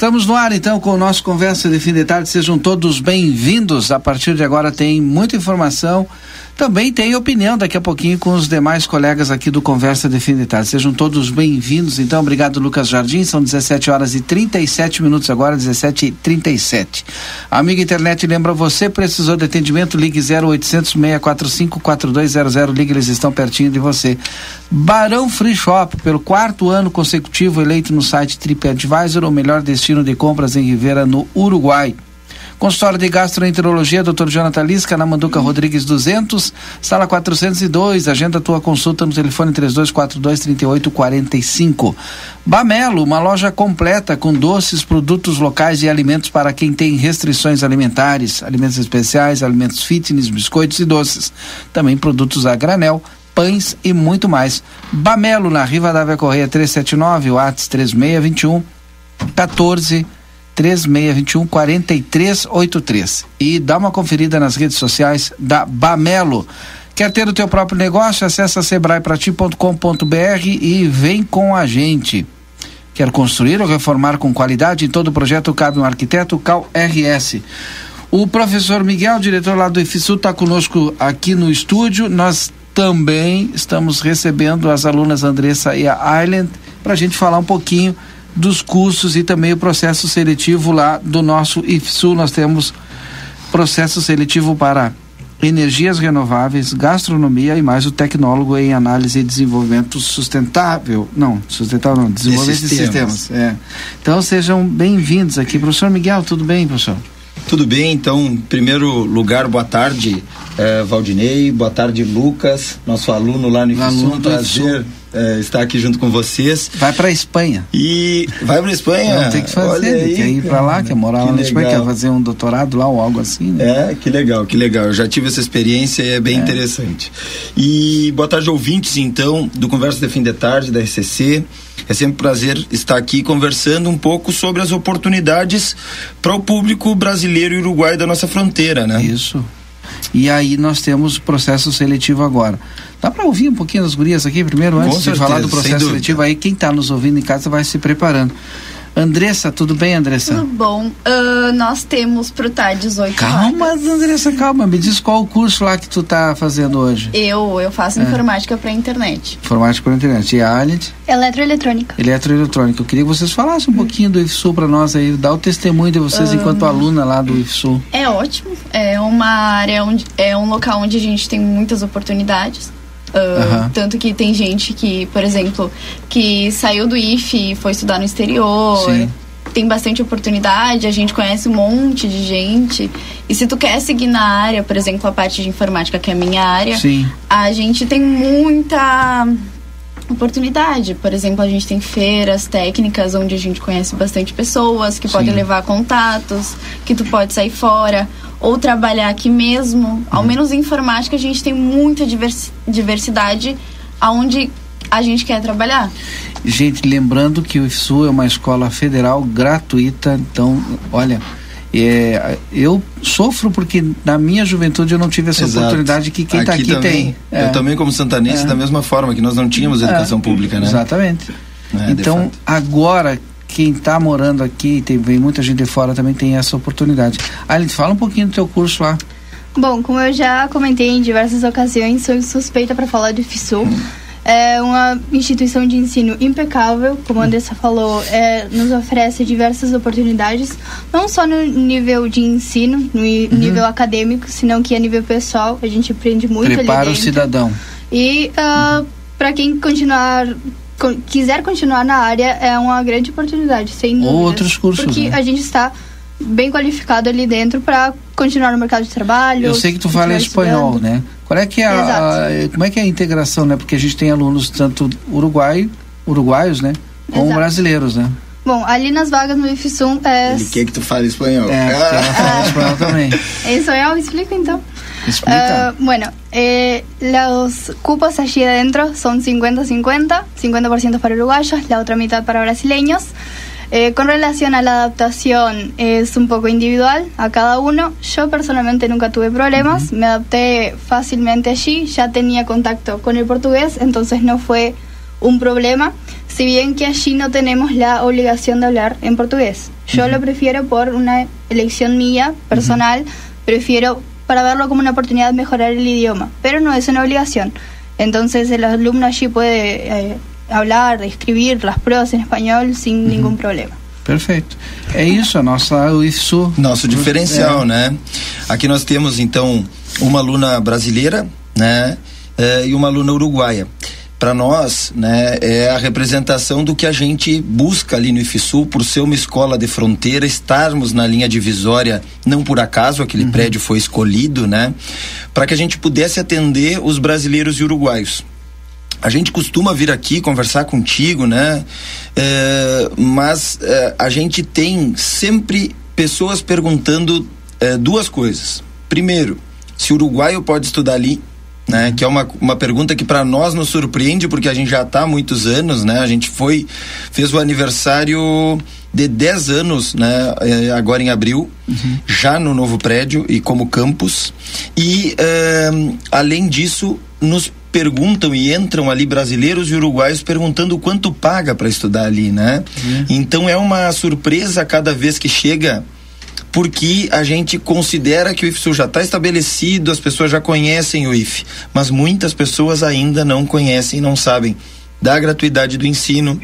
Estamos no ar então com o nosso Conversa de Fim de Tarde. Sejam todos bem-vindos. A partir de agora tem muita informação. Também tem opinião daqui a pouquinho com os demais colegas aqui do Conversa de Fim de Tarde. Sejam todos bem-vindos. Então, obrigado, Lucas Jardim. São 17 horas e 37 minutos agora, 17 e 37. Amiga internet, lembra você, precisou de atendimento? Ligue 0800 645 4200. Ligue, eles estão pertinho de você. Barão Free Shop, pelo quarto ano consecutivo, eleito no site TripAdvisor, o melhor destino de compras em Rivera, no Uruguai. Consultório de Gastroenterologia, Dr. Jonathan Lisca, na Manduca Rodrigues 200, sala 402. Agenda tua consulta no telefone 3242-3845. Bamelo, uma loja completa com doces, produtos locais e alimentos para quem tem restrições alimentares, alimentos especiais, alimentos fitness, biscoitos e doces. Também produtos a granel, pães e muito mais. Bamelo, na Riva da Correia 379, Whats 3621 14 3621 4383 e dá uma conferida nas redes sociais da Bamelo. Quer ter o teu próprio negócio? Acesse sebraeprati.com.br e vem com a gente. Quer construir ou reformar com qualidade? Em todo projeto cabe um arquiteto Cal RS. O professor Miguel, diretor lá do IFSU, está conosco aqui no estúdio. Nós também estamos recebendo as alunas Andressa e a Island para a gente falar um pouquinho dos cursos e também o processo seletivo lá do nosso IFSU. Nós temos processo seletivo para energias renováveis, gastronomia e mais o tecnólogo em análise e desenvolvimento sustentável. Não, sustentável não, desenvolvimento de sistemas. sistemas é. Então sejam bem-vindos aqui. Professor Miguel, tudo bem, professor? Tudo bem, então, em primeiro lugar, boa tarde, eh, Valdinei, boa tarde, Lucas, nosso aluno lá no IFSU, um prazer é, estar aqui junto com vocês. Vai para Espanha. E vai para Espanha? Não, tem que fazer, aí, quer ir para lá, quer morar que lá na Espanha, quer fazer um doutorado lá ou algo assim. Né? É, que legal, que legal. Eu já tive essa experiência e é bem é. interessante. E boa tarde, ouvintes, então, do Conversa de Fim de Tarde, da RCC. É sempre um prazer estar aqui conversando um pouco sobre as oportunidades para o público brasileiro e uruguaio da nossa fronteira, né? Isso. E aí nós temos processo seletivo agora. Dá para ouvir um pouquinho das gurias aqui primeiro, antes de falar do processo seletivo? Aí quem está nos ouvindo em casa vai se preparando. Andressa, tudo bem, Andressa? Tudo bom. Uh, nós temos pro TAR 18 Calma, horas. Andressa, calma. Me diz qual o curso lá que tu tá fazendo hoje. Eu, eu faço é. informática para internet. Informática para internet. E a Alit? Eletroeletrônica. Eletroeletrônica. Eu queria que vocês falassem um pouquinho do IFSU para nós aí, dar o testemunho de vocês enquanto aluna lá do IFSU. É ótimo. É uma área onde é um local onde a gente tem muitas oportunidades. Uh, uhum. Tanto que tem gente que, por exemplo, que saiu do IFE e foi estudar no exterior. Sim. Tem bastante oportunidade, a gente conhece um monte de gente. E se tu quer seguir na área, por exemplo, a parte de informática, que é a minha área, Sim. a gente tem muita oportunidade. Por exemplo, a gente tem feiras técnicas onde a gente conhece bastante pessoas que Sim. podem levar contatos, que tu pode sair fora ou trabalhar aqui mesmo. Ao uhum. menos em informática a gente tem muita diversidade aonde a gente quer trabalhar. Gente, lembrando que o IFSU é uma escola federal gratuita, então, olha, É, eu sofro porque na minha juventude eu não tive essa Exato. oportunidade que quem está aqui, aqui também, tem. É. Eu também como santanense é. da mesma forma que nós não tínhamos é. educação pública, né? Exatamente. É, então agora quem está morando aqui, tem vem muita gente de fora também tem essa oportunidade. Aline, fala um pouquinho do teu curso lá. Bom, como eu já comentei em diversas ocasiões, sou suspeita para falar do FISU. É uma instituição de ensino impecável, como a Andressa falou, é, nos oferece diversas oportunidades, não só no nível de ensino, no uhum. nível acadêmico, senão que a nível pessoal, a gente aprende muito Prepara ali dentro. o cidadão. E uh, uhum. para quem continuar quiser continuar na área, é uma grande oportunidade, sem dúvida. Outros cursos, Porque né? a gente está bem qualificado ali dentro para continuar no mercado de trabalho. Eu sei que tu fala espanhol, estudando. né? Qual é que é a, a, como é que é a integração, né? Porque a gente tem alunos tanto uruguai, uruguaios, né, como Exato. brasileiros, né? Bom, ali nas vagas no IFSUM é... Ele quer que tu fale espanhol. É, ah. ela fala espanhol também. Em espanhol, explica então. Explica. Uh, bueno, eh, los cupos allí adentro son 50-50, 50%, para uruguayos, la otra mitad para brasileños. Eh, con relación a la adaptación, es un poco individual a cada uno. Yo personalmente nunca tuve problemas, me adapté fácilmente allí, ya tenía contacto con el portugués, entonces no fue un problema, si bien que allí no tenemos la obligación de hablar en portugués. Yo lo prefiero por una elección mía, personal, prefiero para verlo como una oportunidad de mejorar el idioma, pero no es una obligación. Entonces el alumno allí puede... Eh, hablar, escrever as provas em espanhol sem uhum. nenhum problema. Perfeito. É isso, a nossa UIFSU. Nosso diferencial, é. né? Aqui nós temos então uma aluna brasileira, né? É, e uma aluna uruguaia. Para nós, né, é a representação do que a gente busca ali no IFSU, por ser uma escola de fronteira, estarmos na linha divisória, não por acaso aquele uhum. prédio foi escolhido, né, para que a gente pudesse atender os brasileiros e uruguaios a gente costuma vir aqui conversar contigo, né? É, mas é, a gente tem sempre pessoas perguntando é, duas coisas. Primeiro, se o uruguaio pode estudar ali, né? Que é uma, uma pergunta que para nós nos surpreende porque a gente já está há muitos anos, né? A gente foi fez o aniversário de 10 anos, né? É, agora em abril, uhum. já no novo prédio e como campus. E é, além disso, nos perguntam e entram ali brasileiros e uruguaios perguntando quanto paga para estudar ali, né? Uhum. Então é uma surpresa cada vez que chega porque a gente considera que o IFSU já está estabelecido, as pessoas já conhecem o IF, mas muitas pessoas ainda não conhecem, não sabem da gratuidade do ensino,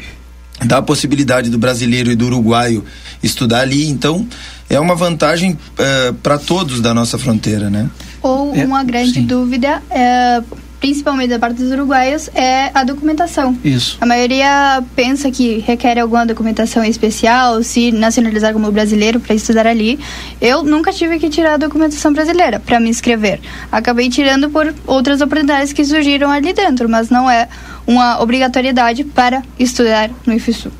da possibilidade do brasileiro e do uruguaio estudar ali. Então, é uma vantagem uh, eh, para todos da nossa fronteira, né? Ou é, uma grande sim. dúvida é principalmente da parte dos uruguaios, é a documentação. Isso. A maioria pensa que requer alguma documentação especial, se nacionalizar como brasileiro para estudar ali. Eu nunca tive que tirar a documentação brasileira para me inscrever. Acabei tirando por outras oportunidades que surgiram ali dentro, mas não é uma obrigatoriedade para estudar no IFSU.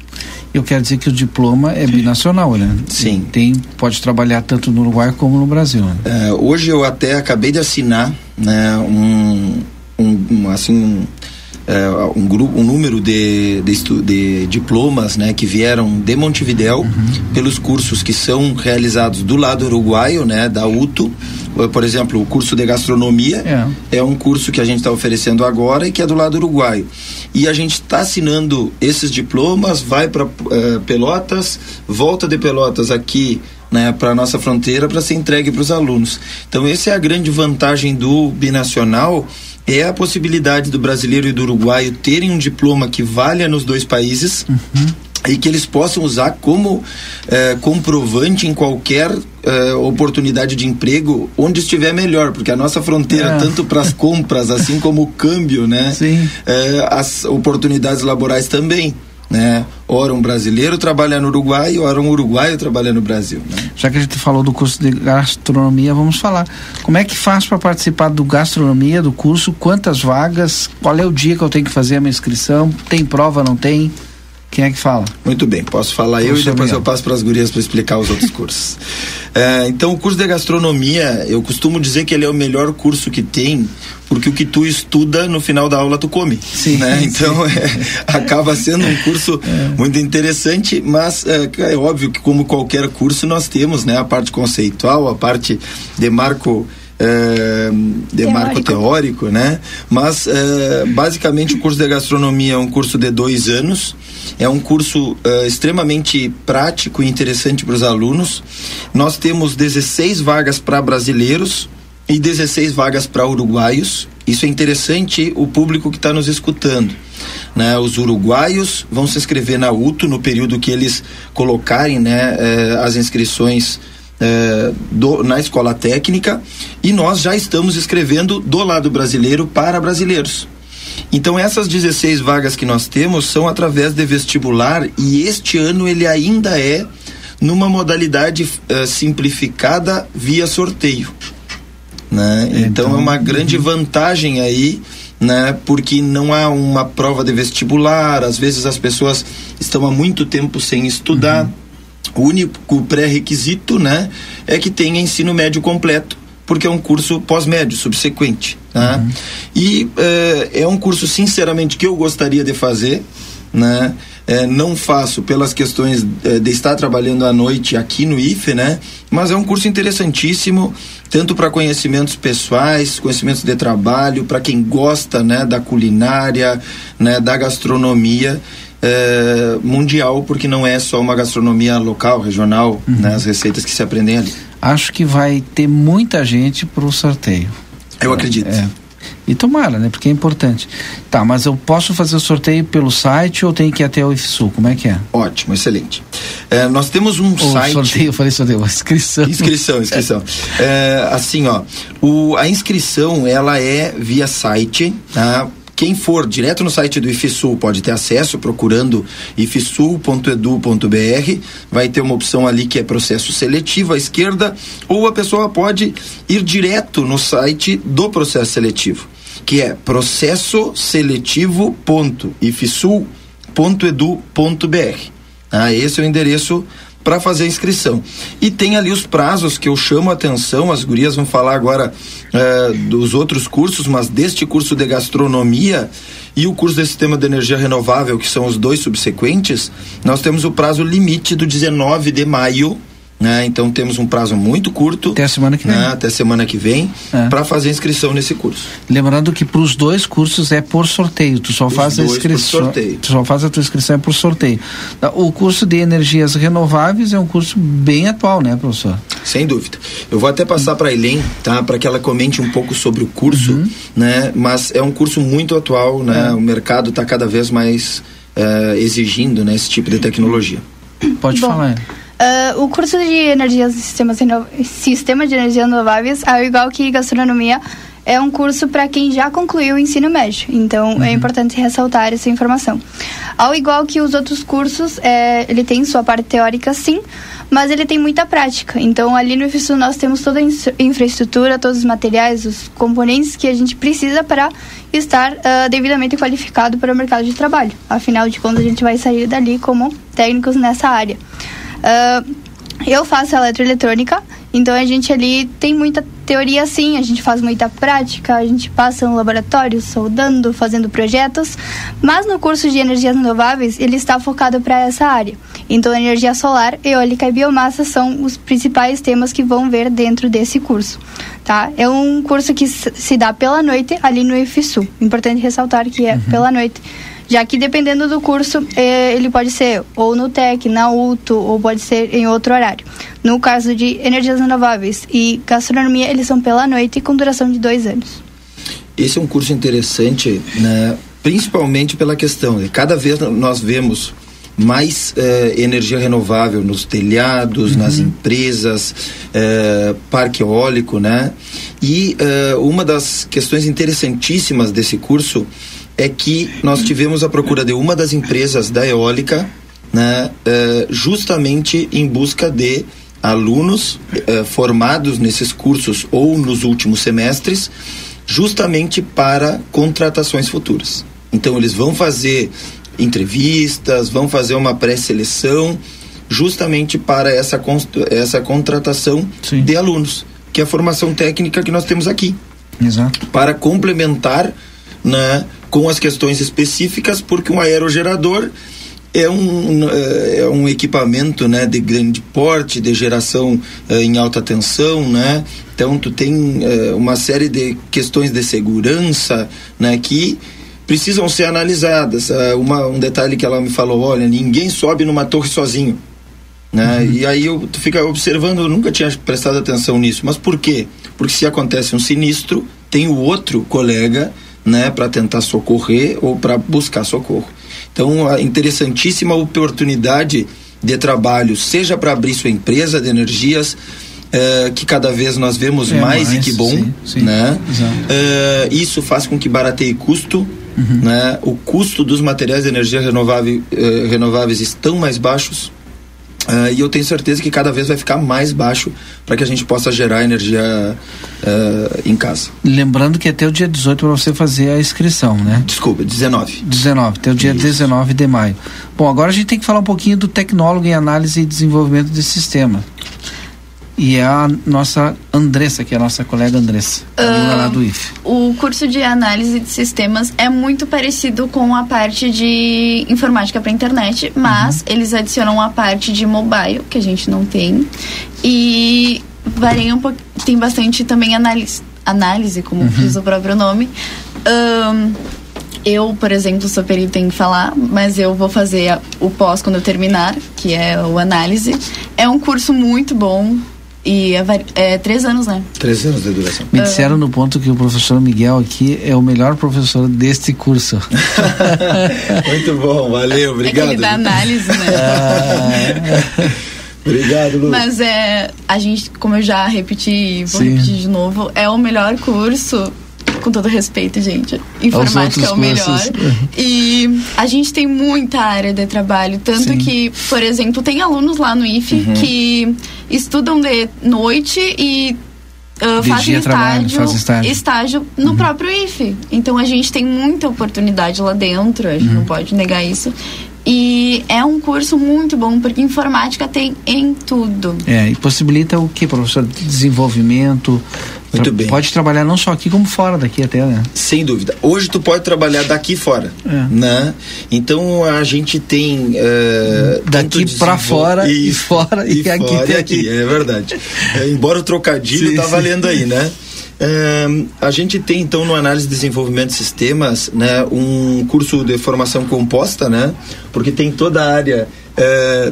Eu quero dizer que o diploma é binacional, né? Sim. Tem, pode trabalhar tanto no Uruguai como no Brasil. Né? É, hoje eu até acabei de assinar né, um, um, um assim um, é, um grupo um número de, de, de, diplomas né que vieram de Montevidéu uhum. pelos cursos que são realizados do lado uruguaio né da UTO por exemplo o curso de gastronomia é, é um curso que a gente está oferecendo agora e que é do lado uruguaio e a gente está assinando esses diplomas vai para uh, Pelotas volta de Pelotas aqui né, para nossa fronteira para ser entregue para os alunos. Então, essa é a grande vantagem do binacional é a possibilidade do brasileiro e do uruguaio terem um diploma que valha nos dois países. Uhum. E que eles possam usar como eh, comprovante em qualquer eh, oportunidade de emprego onde estiver melhor, porque a nossa fronteira, é. tanto para as compras, assim como o câmbio, né? Sim. Eh, as oportunidades laborais também né? Ora um brasileiro trabalha no Uruguai, ora um uruguaio trabalha no Brasil. Né? Já que a gente falou do curso de gastronomia, vamos falar. Como é que faz para participar do gastronomia, do curso? Quantas vagas? Qual é o dia que eu tenho que fazer a minha inscrição? Tem prova, não tem? Quem é que fala? Muito bem, posso falar eu e depois eu passo para as gurias para explicar os outros cursos. É, então, o curso de gastronomia, eu costumo dizer que ele é o melhor curso que tem, porque o que tu estuda no final da aula tu come. Sim. Né? Então, é, acaba sendo um curso é. muito interessante, mas é, é, óbvio que, como qualquer curso, nós temos né, a parte conceitual, a parte de marco é, de teórico. marco teórico, né? Mas é, basicamente o curso de gastronomia é um curso de dois anos, é um curso é, extremamente prático e interessante para os alunos. Nós temos 16 vagas para brasileiros e 16 vagas para uruguaios. Isso é interessante o público que está nos escutando. Né, os uruguaios vão se inscrever na UTO no período que eles colocarem né, é, as inscrições é, do, na escola técnica e nós já estamos escrevendo do lado brasileiro para brasileiros. Então essas 16 vagas que nós temos são através de vestibular e este ano ele ainda é numa modalidade é, simplificada via sorteio. Né? Então, então é uma grande uhum. vantagem aí né? Porque não há uma prova de vestibular, às vezes as pessoas estão há muito tempo sem estudar. Uhum. O único pré-requisito, né, é que tenha ensino médio completo, porque é um curso pós-médio, subsequente. Né? Uhum. E é, é um curso, sinceramente, que eu gostaria de fazer, né? É, não faço pelas questões é, de estar trabalhando à noite aqui no IFE, né? Mas é um curso interessantíssimo, tanto para conhecimentos pessoais, conhecimentos de trabalho, para quem gosta, né, da culinária, né, da gastronomia é, mundial, porque não é só uma gastronomia local, regional, uhum. né, as receitas que se aprendem ali. Acho que vai ter muita gente para o sorteio. Eu acredito. É. E tomara, né? Porque é importante. Tá, mas eu posso fazer o sorteio pelo site ou tenho que ir até o IFSU? Como é que é? Ótimo, excelente. É, nós temos um o site. Sorteio, eu falei sorteio, inscrição. Inscrição, inscrição. É, assim, ó, o, a inscrição ela é via site, tá? Quem for direto no site do IFSUL pode ter acesso procurando ifsul.edu.br. Vai ter uma opção ali que é processo seletivo à esquerda, ou a pessoa pode ir direto no site do processo seletivo, que é processo seletivo.ifsul.edu.br. Ah, esse é o endereço para fazer a inscrição. E tem ali os prazos que eu chamo a atenção, as gurias vão falar agora é, dos outros cursos, mas deste curso de gastronomia e o curso de sistema de energia renovável, que são os dois subsequentes, nós temos o prazo limite do 19 de maio né? Então temos um prazo muito curto. Até a semana que vem. Né? Até semana que vem, é. para fazer a inscrição nesse curso. Lembrando que para os dois cursos é por sorteio. Tu só os faz a inscrição. Tu só faz a tua inscrição é por sorteio. O curso de energias renováveis é um curso bem atual, né, professor? Sem dúvida. Eu vou até passar para a Elen, tá? Para que ela comente um pouco sobre o curso, uhum. né? Mas é um curso muito atual, né? É. O mercado está cada vez mais uh, exigindo, né? Esse tipo de tecnologia. Pode Bom. falar. Uh, o curso de energias sistemas sistema de energias renováveis, ao igual que gastronomia, é um curso para quem já concluiu o ensino médio. Então, é uhum. é importante ressaltar essa informação. Ao igual que os outros cursos, é, ele tem sua parte teórica, sim, mas ele tem muita prática. Então, ali no IFSU nós temos toda a infraestrutura, todos os materiais, os componentes que a gente precisa para estar uh, devidamente qualificado para o mercado de trabalho. Afinal de contas, a gente vai sair dali como técnicos nessa área. Uh, eu faço eletroeletrônica, então a gente ali tem muita teoria sim, a gente faz muita prática, a gente passa no laboratório soldando, fazendo projetos, mas no curso de energias renováveis ele está focado para essa área. Então energia solar, eólica e biomassa são os principais temas que vão ver dentro desse curso, tá? É um curso que se dá pela noite ali no IFSU. Importante ressaltar que é uhum. pela noite já que dependendo do curso, eh, ele pode ser ou no TEC, na UTO, ou pode ser em outro horário. No caso de energias renováveis e gastronomia, eles são pela noite com duração de dois anos. Esse é um curso interessante, né? principalmente pela questão de cada vez nós vemos mais eh, energia renovável nos telhados, uhum. nas empresas, eh, parque eólico, né? E eh, uma das questões interessantíssimas desse curso é que nós tivemos a procura de uma das empresas da eólica, né, uh, justamente em busca de alunos uh, formados nesses cursos ou nos últimos semestres, justamente para contratações futuras. Então eles vão fazer entrevistas, vão fazer uma pré-seleção, justamente para essa, essa contratação Sim. de alunos, que é a formação técnica que nós temos aqui. Exato. Para complementar né, com as questões específicas, porque um aerogerador é um, é um equipamento né, de grande porte, de geração é, em alta tensão, né? Então tu tem é, uma série de questões de segurança né, que precisam ser analisadas. É, uma, um detalhe que ela me falou, olha, ninguém sobe numa torre sozinho. Né? Uhum. E aí eu, tu fica observando, eu nunca tinha prestado atenção nisso. Mas por quê? Porque se acontece um sinistro, tem o outro colega né, para tentar socorrer ou para buscar socorro. Então, a interessantíssima oportunidade de trabalho, seja para abrir sua empresa de energias, é, que cada vez nós vemos é mais, mais, e que bom, sim, sim, né? É, isso faz com que barateie custo, uhum. né? O custo dos materiais de energia renovável, eh, renováveis estão mais baixos, Uh, e eu tenho certeza que cada vez vai ficar mais baixo para que a gente possa gerar energia uh, em casa. Lembrando que até o dia 18 para você fazer a inscrição, né? Desculpa, 19. 19, até o dia Isso. 19 de maio. Bom, agora a gente tem que falar um pouquinho do tecnólogo em análise e desenvolvimento de sistema e é a nossa Andressa, que é a nossa colega Andressa, uh, lá do IF. O curso de análise de sistemas é muito parecido com a parte de informática para internet, mas uhum. eles adicionam a parte de mobile, que a gente não tem, e varia um pouco, tem bastante também análise, análise como uhum. diz o próprio nome. Um, eu, por exemplo, sou perita em falar, mas eu vou fazer o pós quando eu terminar, que é o análise. É um curso muito bom, e é, é, três anos, né? Três anos de duração. Me disseram uh, no ponto que o professor Miguel aqui é o melhor professor deste curso. Muito bom, valeu, obrigado. É que ele dá análise, né? Obrigado, Lu. Mas é, a gente, como eu já repeti, vou Sim. repetir de novo, é o melhor curso com todo respeito, gente. Informática é o melhor. E a gente tem muita área de trabalho, tanto Sim. que, por exemplo, tem alunos lá no IFE uhum. que estudam de noite e Uh, fazem estágio, faz estágio, estágio no uhum. próprio IFE. Então a gente tem muita oportunidade lá dentro, a gente uhum. não pode negar isso. E é um curso muito bom, porque informática tem em tudo. É, e possibilita o que, professor? Desenvolvimento. Muito bem. Pode trabalhar não só aqui, como fora daqui até, né? Sem dúvida. Hoje tu pode trabalhar daqui fora, é. né? Então a gente tem... Uh, daqui para fora e, e fora e, e aqui fora, e aqui. É verdade. é, embora o trocadilho sim, tá sim. valendo aí, né? A gente tem então no análise e desenvolvimento de sistemas, né, um curso de formação composta, né, porque tem toda a área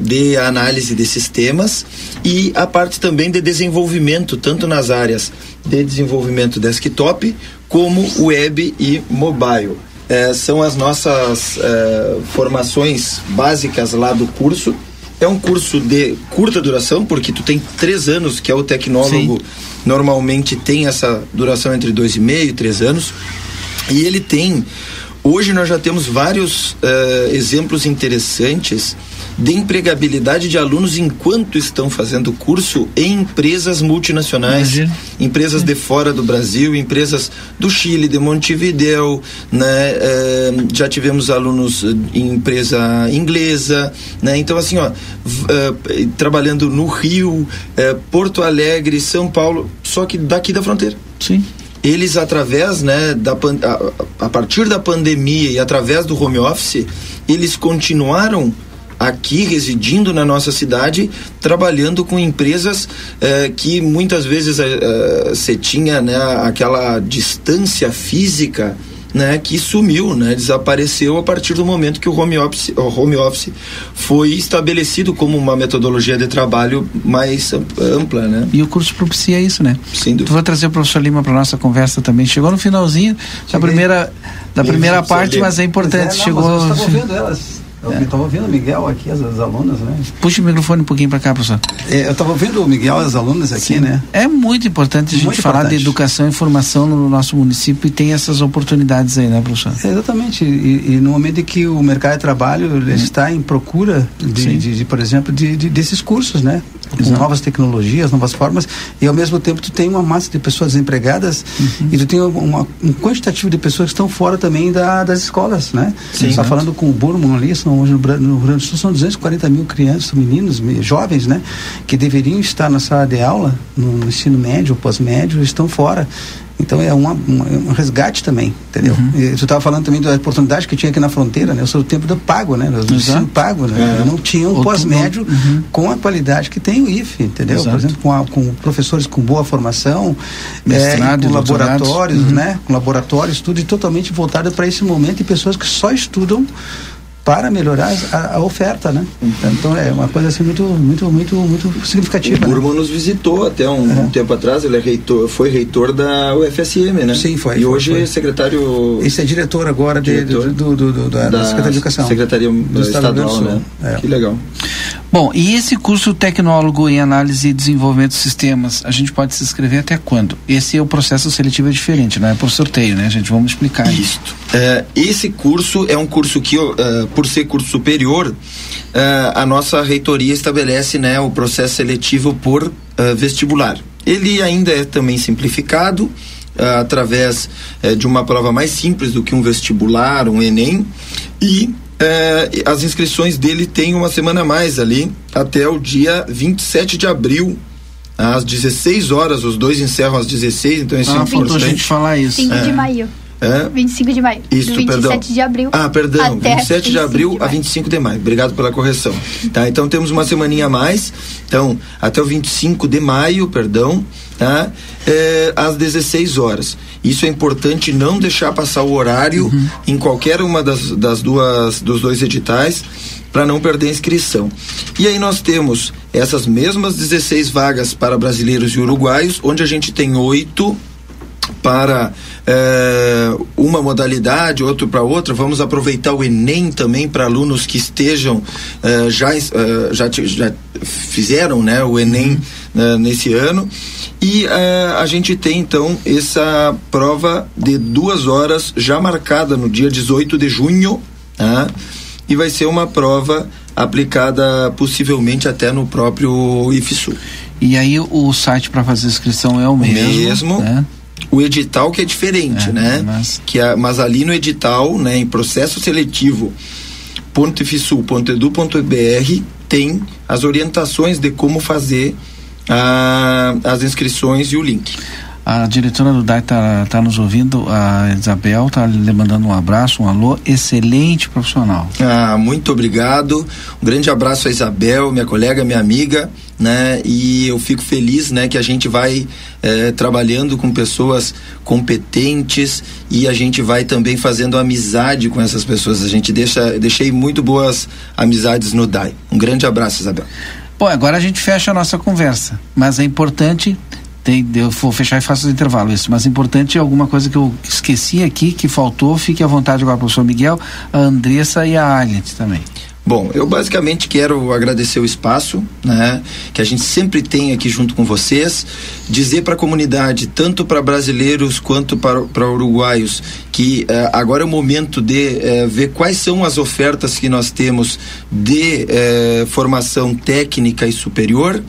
de análise de sistemas e a parte também de desenvolvimento, tanto nas áreas de desenvolvimento desktop como web e mobile. Uh, são as nossas uh, formações básicas lá do curso. É um curso de curta duração, porque tu tem três anos, que é o tecnólogo. Sim normalmente tem essa duração entre dois e meio, três anos. E ele tem, hoje nós já temos vários uh, exemplos interessantes de empregabilidade de alunos enquanto estão fazendo curso em empresas multinacionais, Imagina. empresas de fora do Brasil, empresas do Chile, de Montevideo, né? É, já tivemos alunos em empresa inglesa, né? Então assim, ó, é, trabalhando no Rio, é, Porto Alegre, São Paulo, só que daqui da fronteira. Sim eles através né da a, a, partir da pandemia e através do home office eles continuaram aqui residindo na nossa cidade, trabalhando com empresas eh, que muitas vezes eh, você tinha né, aquela distância física né, que sumiu, né, desapareceu a partir do momento que o home office, o home office foi estabelecido como uma metodologia de trabalho mais ampla, né? E o curso propicia isso, né? Sem dúvida. Tu vai trazer o professor Lima para nossa conversa também. Chegou no finalzinho Cheguei. da primeira da primeira parte, mas é importante. É, não, Chegou. Mas eu eu estava ouvindo o Miguel aqui, as, as, alunas, né? Puxa o microfone um pouquinho para cá, professor. É, eu estava ouvindo o Miguel e as alunas aqui, Sim. né? É muito importante a gente muito falar importante. de educação e formação no nosso município e tem essas oportunidades aí, né, professor? É, exatamente. E, e, no momento em que o mercado de trabalho hum. está em procura de, de, de por exemplo, de, desses cursos, né? Com novas tecnologias, novas formas, e ao mesmo tempo tu tem uma massa de pessoas desempregadas uhum. e tu tem uma, um quantitativo de pessoas que estão fora também da, das escolas, né? Sim, Só falando com o Burman ali, são, hoje no, no Rio Grande do Sul são 240 mil crianças, meninos, jovens, né? Que deveriam estar na sala de aula, no, no ensino médio, pós-médio, estão fora. Então é uma, uma, um resgate também, entendeu? Uhum. Você estava falando também da oportunidade que tinha aqui na fronteira, né? Eu sou do tempo do pago, né? Do ensino pago, né? É. não tinha um pós-médio uhum. com a qualidade que tem o IFE, entendeu? Exato. Por exemplo, com, a, com professores com boa formação, Mestrado, é, com laboratórios, uhum. né? Com laboratórios, tudo e totalmente voltado para esse momento e pessoas que só estudam para melhorar a, a, oferta, né? Então é uma coisa assim muito, muito, muito, muito significativa. O Burman né? nos visitou até um, tempo atrás. Ele é reitor, foi reitor da UFSM, né? Sim, foi. E foi, hoje foi. é secretário. Esse é diretor agora diretor de, do, do, do, da, da, Secretaria de Educação. Secretaria do Estadual, né? É. Que legal. Bom, e esse curso tecnólogo em análise e desenvolvimento de sistemas, a gente pode se inscrever até quando? Esse é o processo seletivo é diferente, não é por sorteio, né, gente? Vamos explicar isso. É, esse curso é um curso que, uh, por ser curso superior, uh, a nossa reitoria estabelece né, o processo seletivo por uh, vestibular. Ele ainda é também simplificado, através de uma prova mais simples do que um vestibular, um Enem, e é, as inscrições dele tem uma semana a mais ali, até o dia 27 de abril, às 16 horas. Os dois encerram às 16, então isso ah, é importante. a gente falar isso. 5 é. de maio. É? 25 de maio. Isso, do 27 perdão. de abril. Ah, perdão. 27 de abril de a 25 de maio. Obrigado pela correção. Tá? Então temos uma semaninha a mais. Então, até o 25 de maio, perdão, tá? É, às 16 horas. Isso é importante não deixar passar o horário uhum. em qualquer uma das, das duas dos dois editais para não perder a inscrição. E aí nós temos essas mesmas 16 vagas para brasileiros e uruguaios, onde a gente tem oito para é, uma modalidade, outro para outra. Vamos aproveitar o Enem também para alunos que estejam é, já, é, já, já fizeram né, o Enem uhum. nesse ano. E a gente tem então essa prova de duas horas já marcada no dia 18 de junho. Tá? E vai ser uma prova aplicada possivelmente até no próprio IFSU. E aí o site para fazer inscrição é o mesmo? O mesmo. Né? O edital que é diferente, é, né? Mas... Que é, mas ali no edital, né, em processo seletivo .ifsul.edu.br tem as orientações de como fazer a, as inscrições e o link. A diretora do DAI está tá nos ouvindo, a Isabel está lhe mandando um abraço, um alô, excelente profissional. Ah, muito obrigado. Um grande abraço a Isabel, minha colega, minha amiga, né? E eu fico feliz, né, que a gente vai eh, trabalhando com pessoas competentes e a gente vai também fazendo amizade com essas pessoas. A gente deixa, deixei muito boas amizades no DAI. Um grande abraço, Isabel. Bom, agora a gente fecha a nossa conversa, mas é importante tem, eu vou fechar e faço o intervalo isso, mas importante é alguma coisa que eu esqueci aqui, que faltou, fique à vontade agora, professor Miguel, a Andressa e a Aliet também. Bom, eu basicamente quero agradecer o espaço, né, que a gente sempre tem aqui junto com vocês, dizer para a comunidade, tanto para brasileiros quanto para uruguaios, que eh, agora é o momento de eh, ver quais são as ofertas que nós temos de eh, formação técnica e superior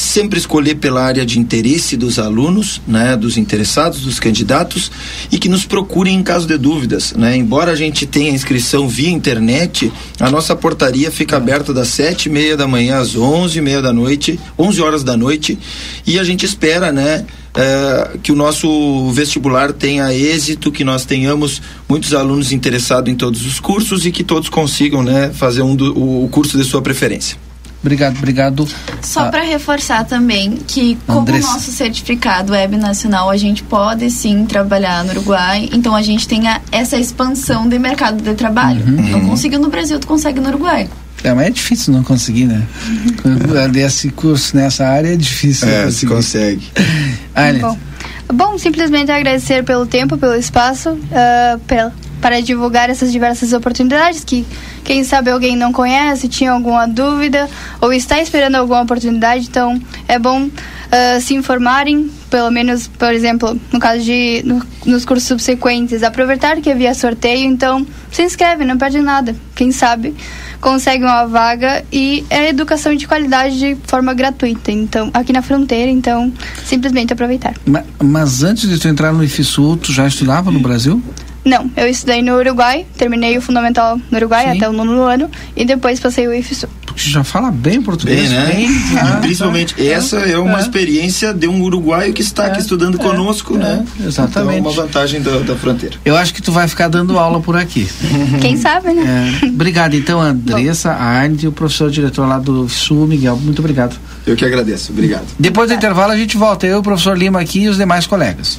sempre escolher pela área de interesse dos alunos, né, dos interessados, dos candidatos e que nos procurem em caso de dúvidas, né? Embora a gente tenha inscrição via internet, a nossa portaria fica aberta das sete e meia da manhã às onze e meia da noite, onze horas da noite e a gente espera, né? É, que o nosso vestibular tenha êxito, que nós tenhamos muitos alunos interessados em todos os cursos e que todos consigam né, fazer um do, o curso de sua preferência. Obrigado, obrigado. Só ah. para reforçar também que como o nosso certificado web nacional, a gente pode sim trabalhar no Uruguai, então a gente tem a, essa expansão de mercado de trabalho. Uhum. Não conseguiu no Brasil, tu consegue no Uruguai. É, mas é difícil não conseguir, né? Desse curso nessa área é difícil. É, se consegue. Bom, bom, simplesmente agradecer pelo tempo, pelo espaço, uh, pela, para divulgar essas diversas oportunidades que quem sabe alguém não conhece, tinha alguma dúvida ou está esperando alguma oportunidade, então é bom uh, se informarem, pelo menos, por exemplo, no caso de no, nos cursos subsequentes, aproveitar que havia sorteio, então se inscreve, não perde nada. Quem sabe consegue uma vaga e é educação de qualidade de forma gratuita. Então, aqui na fronteira, então, simplesmente aproveitar. Mas, mas antes de tu entrar no IFSU, tu já estudava no Brasil? Não, eu estudei no Uruguai, terminei o fundamental no Uruguai Sim. até o nono ano e depois passei o IFSU. Porque já fala bem português, bem, né? Bem, ah, principalmente tá. essa é uma é. experiência de um uruguaio que está é. aqui estudando é. conosco, né? É, exatamente. Então, uma vantagem da, da, fronteira. Eu acho que tu vai ficar dando aula por aqui. Quem sabe, né? É. Obrigado, então, Andressa, Arne e o professor diretor lá do Sul, Miguel. Muito obrigado. Eu que agradeço. Obrigado. Depois do intervalo a gente volta, eu, o professor Lima aqui e os demais colegas.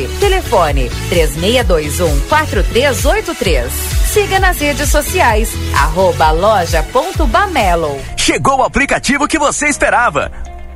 Telefone 3621 4383. Siga nas redes sociais, arroba loja.bamelo. Chegou o aplicativo que você esperava.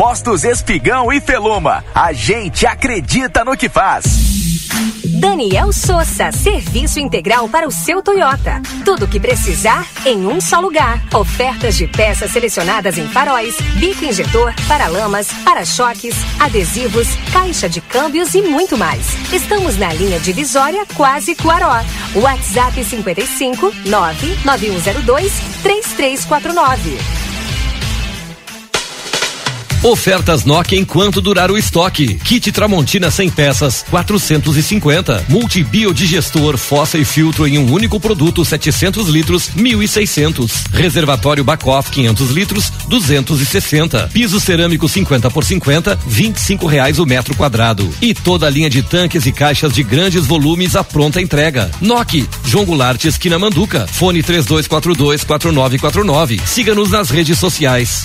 Postos Espigão e Feluma. A gente acredita no que faz. Daniel Souza, serviço integral para o seu Toyota. Tudo o que precisar em um só lugar. Ofertas de peças selecionadas em faróis, bico injetor, paralamas, para-choques, adesivos, caixa de câmbios e muito mais. Estamos na linha divisória Quase Cuaró. WhatsApp 55 99102 3349. Ofertas Nokia enquanto durar o estoque. Kit Tramontina 100 peças, 450. Multibiodigestor, fossa e filtro em um único produto, 700 litros, 1.600. Reservatório Bacoff 500 litros, 260. Piso cerâmico 50 por 50, 25 reais o metro quadrado. E toda a linha de tanques e caixas de grandes volumes à pronta entrega. Nokia, João Goulart, esquina Manduca. Fone 3242 4949. Siga-nos nas redes sociais.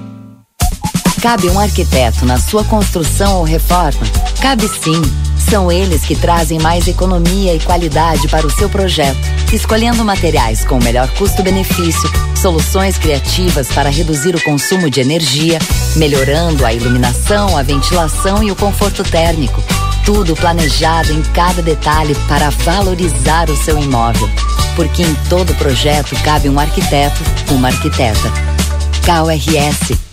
Cabe um arquiteto na sua construção ou reforma? Cabe sim. São eles que trazem mais economia e qualidade para o seu projeto, escolhendo materiais com o melhor custo-benefício, soluções criativas para reduzir o consumo de energia, melhorando a iluminação, a ventilação e o conforto térmico. Tudo planejado em cada detalhe para valorizar o seu imóvel. Porque em todo projeto cabe um arquiteto, uma arquiteta. KRS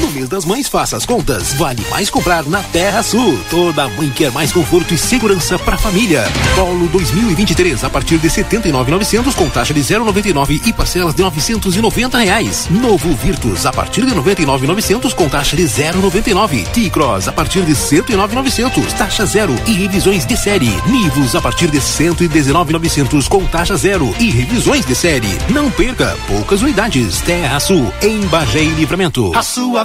no mês das mães, faça as contas. Vale mais comprar na Terra Sul. Toda mãe quer mais conforto e segurança para a família. Polo 2023 a partir de 79,900 com taxa de 0,99 e parcelas de 990 reais. Novo Virtus a partir de 99,900 com taxa de 0,99. T-Cross a partir de 109,900 taxa zero e revisões de série. Nivus a partir de 119,900 com taxa zero e revisões de série. Não perca, poucas unidades. Terra Sul em Bagé e Livramento. A sua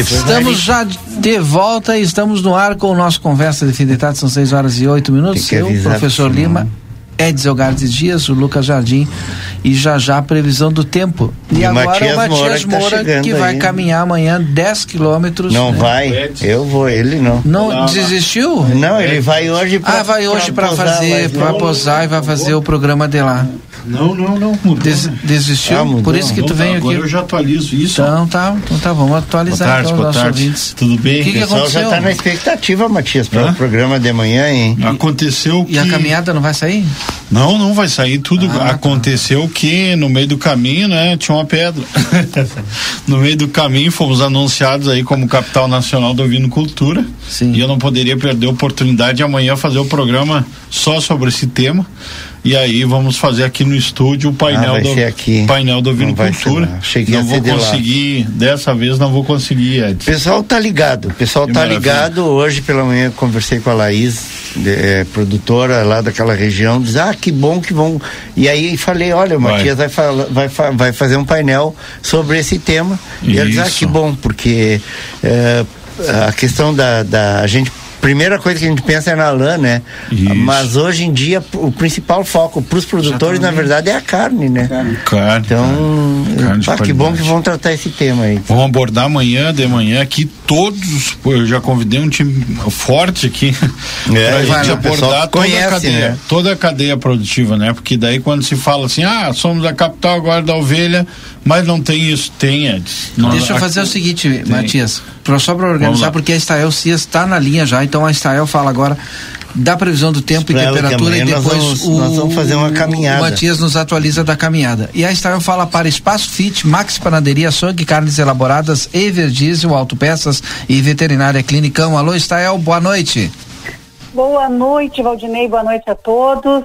Estamos já de volta e estamos no ar com o nosso Conversa de Fim de Tarde, são 6 horas e 8 minutos. Eu, professor Lima, Edson Gardes Dias, o Lucas Jardim e já já a previsão do tempo. E, e agora Matias o Matias Moura, que, tá que vai aí. caminhar amanhã 10 quilômetros. Não né? vai, eu vou, ele não. Não, desistiu? Não, ele vai hoje pra Ah, vai hoje para fazer, para não- posar e vai fazer o programa de lá. Não, não, não. Mudou. Des- desistiu? Ah, mudou. Por isso que tu Então vem tá, aqui. Agora eu já atualizo isso. Então tá, então tá, vamos atualizar Boa tarde, então, os boa nossos tarde. ouvintes. Tudo bem? O que, que pessoal aconteceu? já tá na expectativa, Matias, para o programa de amanhã, hein? Aconteceu que. E a caminhada não vai sair? Não, não vai sair tudo. Ah, tá. Aconteceu que no meio do caminho, né, tinha uma pedra. no meio do caminho fomos anunciados aí como capital nacional da ovinocultura. Sim. E eu não poderia perder a oportunidade de amanhã fazer o programa só sobre esse tema. E aí vamos fazer aqui no estúdio o painel Ah, do aqui. painel do. Achei que não vou de lá. conseguir, dessa vez não vou conseguir, Edson. O pessoal tá ligado, pessoal Que tá maravilha. ligado. Hoje pela manhã conversei com a Laís, de- é, produtora lá daquela região, diz, ah, que bom que vão. E aí falei, olha, o Vai. Matias vai, fala- vai, vai fazer um painel sobre esse tema. E ela diz, ah, Isso. que bom, porque é, a questão da, da a gente. Primeira coisa que a gente pensa é na lã, né? Mas hoje em dia o principal foco para os produtores, na verdade, é a carne, né? Carne. Então, Carne ah, que bom que vão tratar esse tema aí. Vamos abordar amanhã, de manhã aqui, todos. pô, Eu já convidei um time forte aqui É, pra vai gente abordar toda conhece, a cadeia, né? toda a cadeia produtiva, né? Porque daí quando se fala assim, ah, somos a capital agora da ovelha, mas não tem isso, tem, Edson. Nós- Deixa eu fazer o seguinte, Tem. Matias, pra, só para organizar, porque a Estael Cias está na linha já, então a Estael fala agora da previsão do tempo e temperatura e amanhã nós depois vamos- o, nós vamos fazer uma caminhada. o Matias nos atualiza da caminhada. E a Estael fala para Espaço Fit, Max Panaderia, Açougue, Carnes Elaboradas, Everdiesel, Autopeças e Veterinária Clinicão. Alô, Estael, boa noite. Boa noite, Valdinei, boa noite a todos.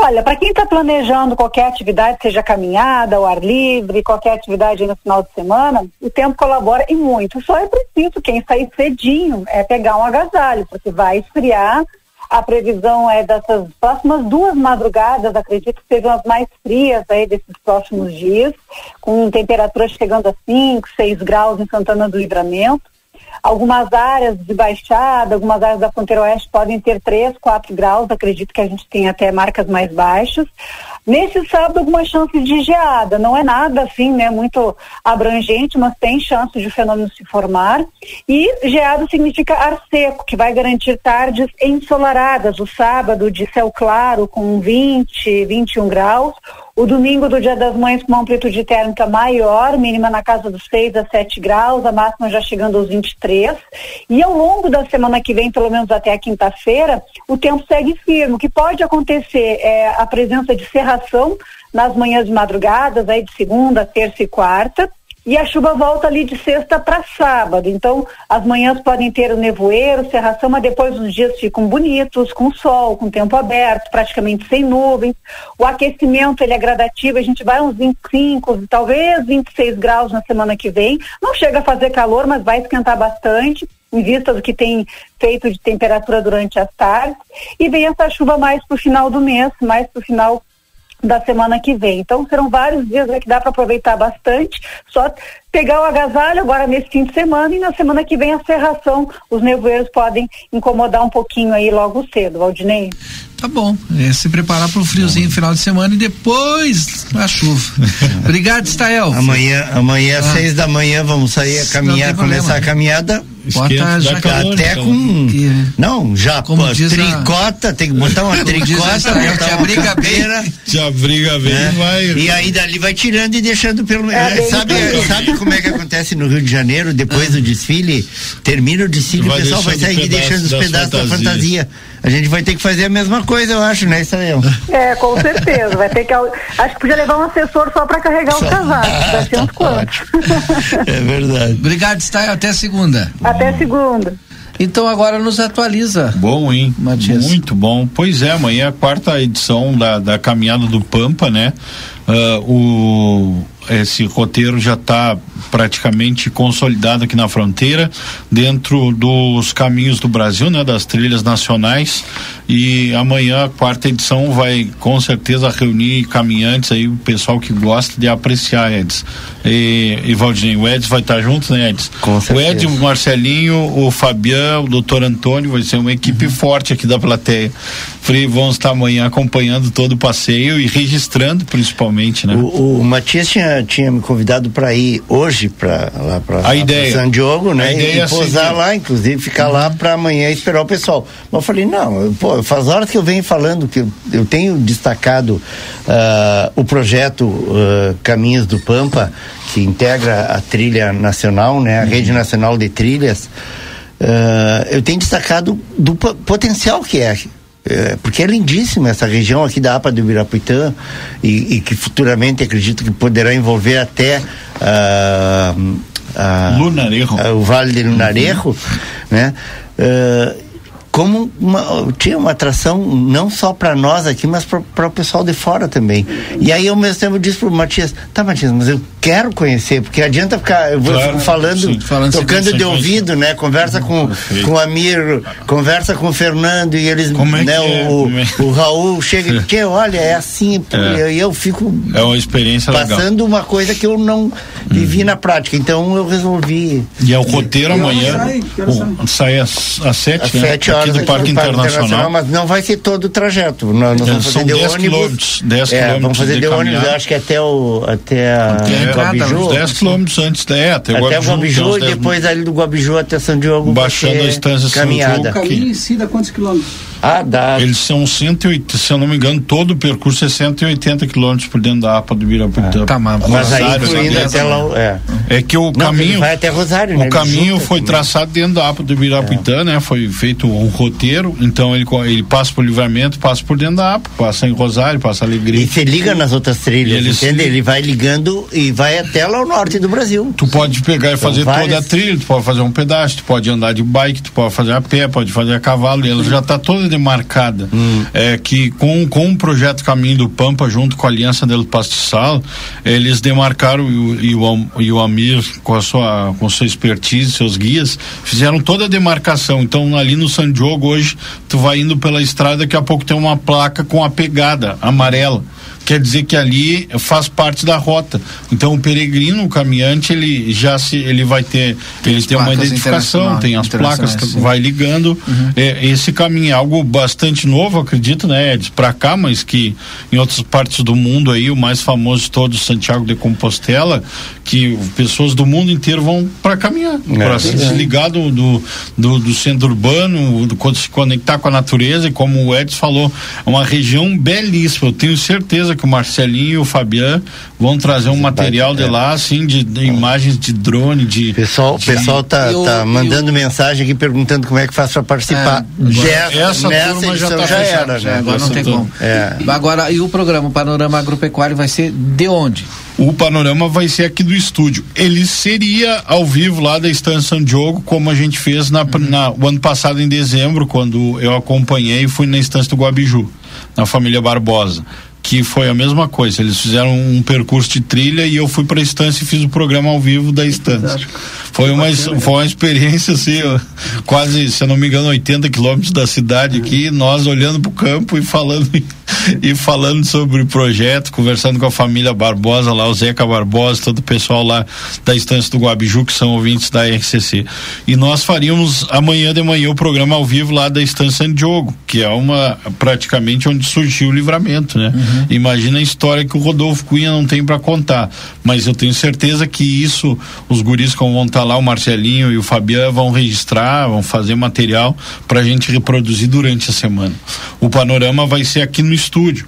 Olha, para quem está planejando qualquer atividade, seja caminhada, ao ar livre, qualquer atividade no final de semana, o tempo colabora e muito. Só é preciso quem sair cedinho é pegar um agasalho, porque vai esfriar. A previsão é dessas próximas duas madrugadas, acredito que sejam as mais frias aí desses próximos dias, com temperaturas chegando a 5, 6 graus em Santana do Livramento. Algumas áreas de baixada, algumas áreas da fronteira oeste podem ter 3, 4 graus, acredito que a gente tem até marcas mais baixas. Nesse sábado, alguma chance de geada, não é nada assim, né, muito abrangente, mas tem chance de o fenômeno se formar. E geada significa ar seco, que vai garantir tardes ensolaradas, o sábado de céu claro com 20, 21 graus, o domingo do Dia das Mães com uma amplitude térmica maior, mínima na casa dos 6 a 7 graus, a máxima já chegando aos 23. E ao longo da semana que vem, pelo menos até a quinta-feira, o tempo segue firme. O que pode acontecer é a presença de cerração nas manhãs de madrugadas, aí de segunda, terça e quarta. E a chuva volta ali de sexta para sábado. Então, as manhãs podem ter o nevoeiro, cerração, mas depois os dias ficam bonitos, com sol, com tempo aberto, praticamente sem nuvens. O aquecimento ele é gradativo, a gente vai uns 25, talvez 26 graus na semana que vem. Não chega a fazer calor, mas vai esquentar bastante em vista do que tem feito de temperatura durante as tardes. E vem essa chuva mais para o final do mês, mais para o final da semana que vem. Então serão vários dias aí que dá para aproveitar bastante. Só pegar o agasalho agora nesse fim de semana e na semana que vem a serração. Os nevoeiros podem incomodar um pouquinho aí logo cedo, Valdinei. Tá bom, é se preparar para o friozinho no final de semana e depois a chuva. Obrigado, Stael. Amanhã, amanhã às Ah. seis da manhã vamos sair a caminhar, problema. começar a caminhada. Bota já calor, até então. com. Não, já, Como pô, diz a- tricota, tem que botar uma tricota, botar te uma abriga bem. cadeira. Te abriga bem, né? vai. E aí dali vai tirando e deixando pelo É, bem sabe, sabe como é que acontece no Rio de Janeiro, depois do desfile? Termina o desfile, Vai o pessoal vai sair pedaço deixando os pedaços da fantasia. A gente vai ter que fazer a mesma coisa, eu acho, né, Israel? É, com certeza. Vai ter que. Acho que podia levar um assessor só para carregar os casacos. Vai ser uns quantos. É verdade. Obrigado, Stael. Até segunda. Até segunda. Então agora nos atualiza. Bom, hein? Matias. Muito bom. Pois é, amanhã é a quarta edição da, da Caminhada do Pampa, né? Ah, o, esse roteiro já está praticamente consolidado aqui na fronteira, dentro dos caminhos do Brasil, né? Das trilhas nacionais. E amanhã a quarta edição vai com certeza reunir caminhantes aí, o pessoal que gosta de apreciar, Eds. E, e Valdinho, o Eds vai estar junto, né, Eds? Com o certeza. Ed, o Marcelinho, o Fabiano, o doutor Antônio, vai ser uma equipe Uhum. forte aqui da plateia. Frei, vão estar amanhã acompanhando todo o passeio e registrando principalmente, né? O, o Matias tinha, tinha me convidado para ir hoje para lá para. San Diogo, né? é E posar seguir. lá, inclusive ficar lá para amanhã esperar o pessoal. Mas eu falei, não, eu, pô, faz horas que eu venho falando que eu, eu tenho destacado ah, o projeto ah, Caminhos do Pampa, que integra a trilha nacional, né? A rede nacional de trilhas. Ah, eu tenho destacado do po- potencial que é é, porque é lindíssima essa região aqui da APA do Ibirapuitã e, e que futuramente acredito que poderá envolver até ah, ah, Lunarejo. ah, o Vale de Lunarejo, né? Ah, como uma, tinha uma atração não só para nós aqui, mas para o pessoal de fora também. E aí ao mesmo tempo eu disse pro Matias, tá Matias, mas eu quero conhecer, porque adianta ficar eu vou claro, falando, sim, falando tocando de ouvido, né? Conversa com, com o Amir, conversa com o Fernando e eles, como é né, é? o, é? o Raul chega e que olha, é assim, é. e eu fico é uma experiência passando legal. uma coisa que eu não vivi uhum. na prática. Então eu resolvi. E é o roteiro amanhã. Sai, o, sai às, às sete, às né? sete horas aqui do Parque, Internacional. Mas não vai ser todo o trajeto. Nós, nós vamos São fazer 10 quilômetros. 10 é, quilômetros. Vamos fazer de, ônibus, eu acho que até o até a até Guabiju. 10 quilômetros antes da é, até, até Guabiju. Guabiju e depois ali do Guabiju até São Diogo. Baixando a caminhada. São Diogo. O caminho em si dá quantos quilômetros? Ah, dá. Eles são 180, se eu não me engano, todo o percurso é 180 quilômetros por dentro da APA do Ibirapuitã. Ah, tá, mas, mas aí incluindo até lá, é. é que o não, caminho vai até Rosário, o né? caminho foi traçado dentro da APA do Ibirapuitã, é. né? Foi feito um roteiro, então ele, ele passa por livramento, passa por dentro da APA, passa em Rosário, passa Alegria. E se liga nas outras trilhas, ele entende? Se... Ele vai ligando e vai até lá ao norte do Brasil. Tu pode pegar e fazer várias... toda a trilha, tu pode fazer um pedaço, tu pode andar de bike, tu pode fazer a pé, pode fazer a cavalo, e ela já está demarcada. Hum. É que com, com o projeto Caminho do Pampa, junto com a Aliança del Pastiçal, eles demarcaram e o, e o Amir, com a sua, com sua expertise, seus guias, fizeram toda a demarcação. Então, ali no San Diogo, hoje, tu vai indo pela estrada, daqui a pouco tem uma placa com a pegada amarela quer dizer que ali faz parte da rota. Então o peregrino, o caminhante, ele já se ele vai ter tem ele tem uma identificação, tem as placas que vai ligando. Uhum. É, esse caminho é algo bastante novo, acredito, né, Edson, para cá, mas que em outras partes do mundo aí o mais famoso de todos, Santiago de Compostela, que pessoas do mundo inteiro vão para caminhar, é, para se desligar do, do, do, do centro urbano, do, se conectar com a natureza e como o Edson falou, é uma região belíssima. Eu tenho certeza que o Marcelinho e o Fabian vão trazer um material de é. lá, assim, de, de imagens de drone, de. Pessoal, de, pessoal tá, eu, tá mandando eu, mensagem aqui perguntando como é que faz para participar. É, já, essa nessa já, tá já era, né? Agora não tem como. É. Agora, e o programa, o Panorama Agropecuário vai ser de onde? O panorama vai ser aqui do estúdio. Ele seria ao vivo lá da Estância São Diogo, como a gente fez na, uhum. na, o ano passado em dezembro, quando eu acompanhei e fui na Estância do Guabiju, na família Barbosa que foi a mesma coisa. Eles fizeram um percurso de trilha e eu fui para a estância e fiz o programa ao vivo da estância. Foi uma, foi uma experiência assim, quase, se eu não me engano, 80 quilômetros da cidade aqui, nós olhando para o campo e falando e falando sobre o projeto, conversando com a família Barbosa lá, o Zeca Barbosa, todo o pessoal lá da estância do Guabiju, que são ouvintes da RCC. E nós faríamos amanhã de manhã o programa ao vivo lá da estância San Diogo, que é uma praticamente onde surgiu o livramento, né? Uhum. Imagina a história que o Rodolfo Cunha não tem para contar, mas eu tenho certeza que isso os guris como vão estar tá lá, o Marcelinho e o Fabiano vão registrar, vão fazer material para a gente reproduzir durante a semana. O panorama vai ser aqui no estúdio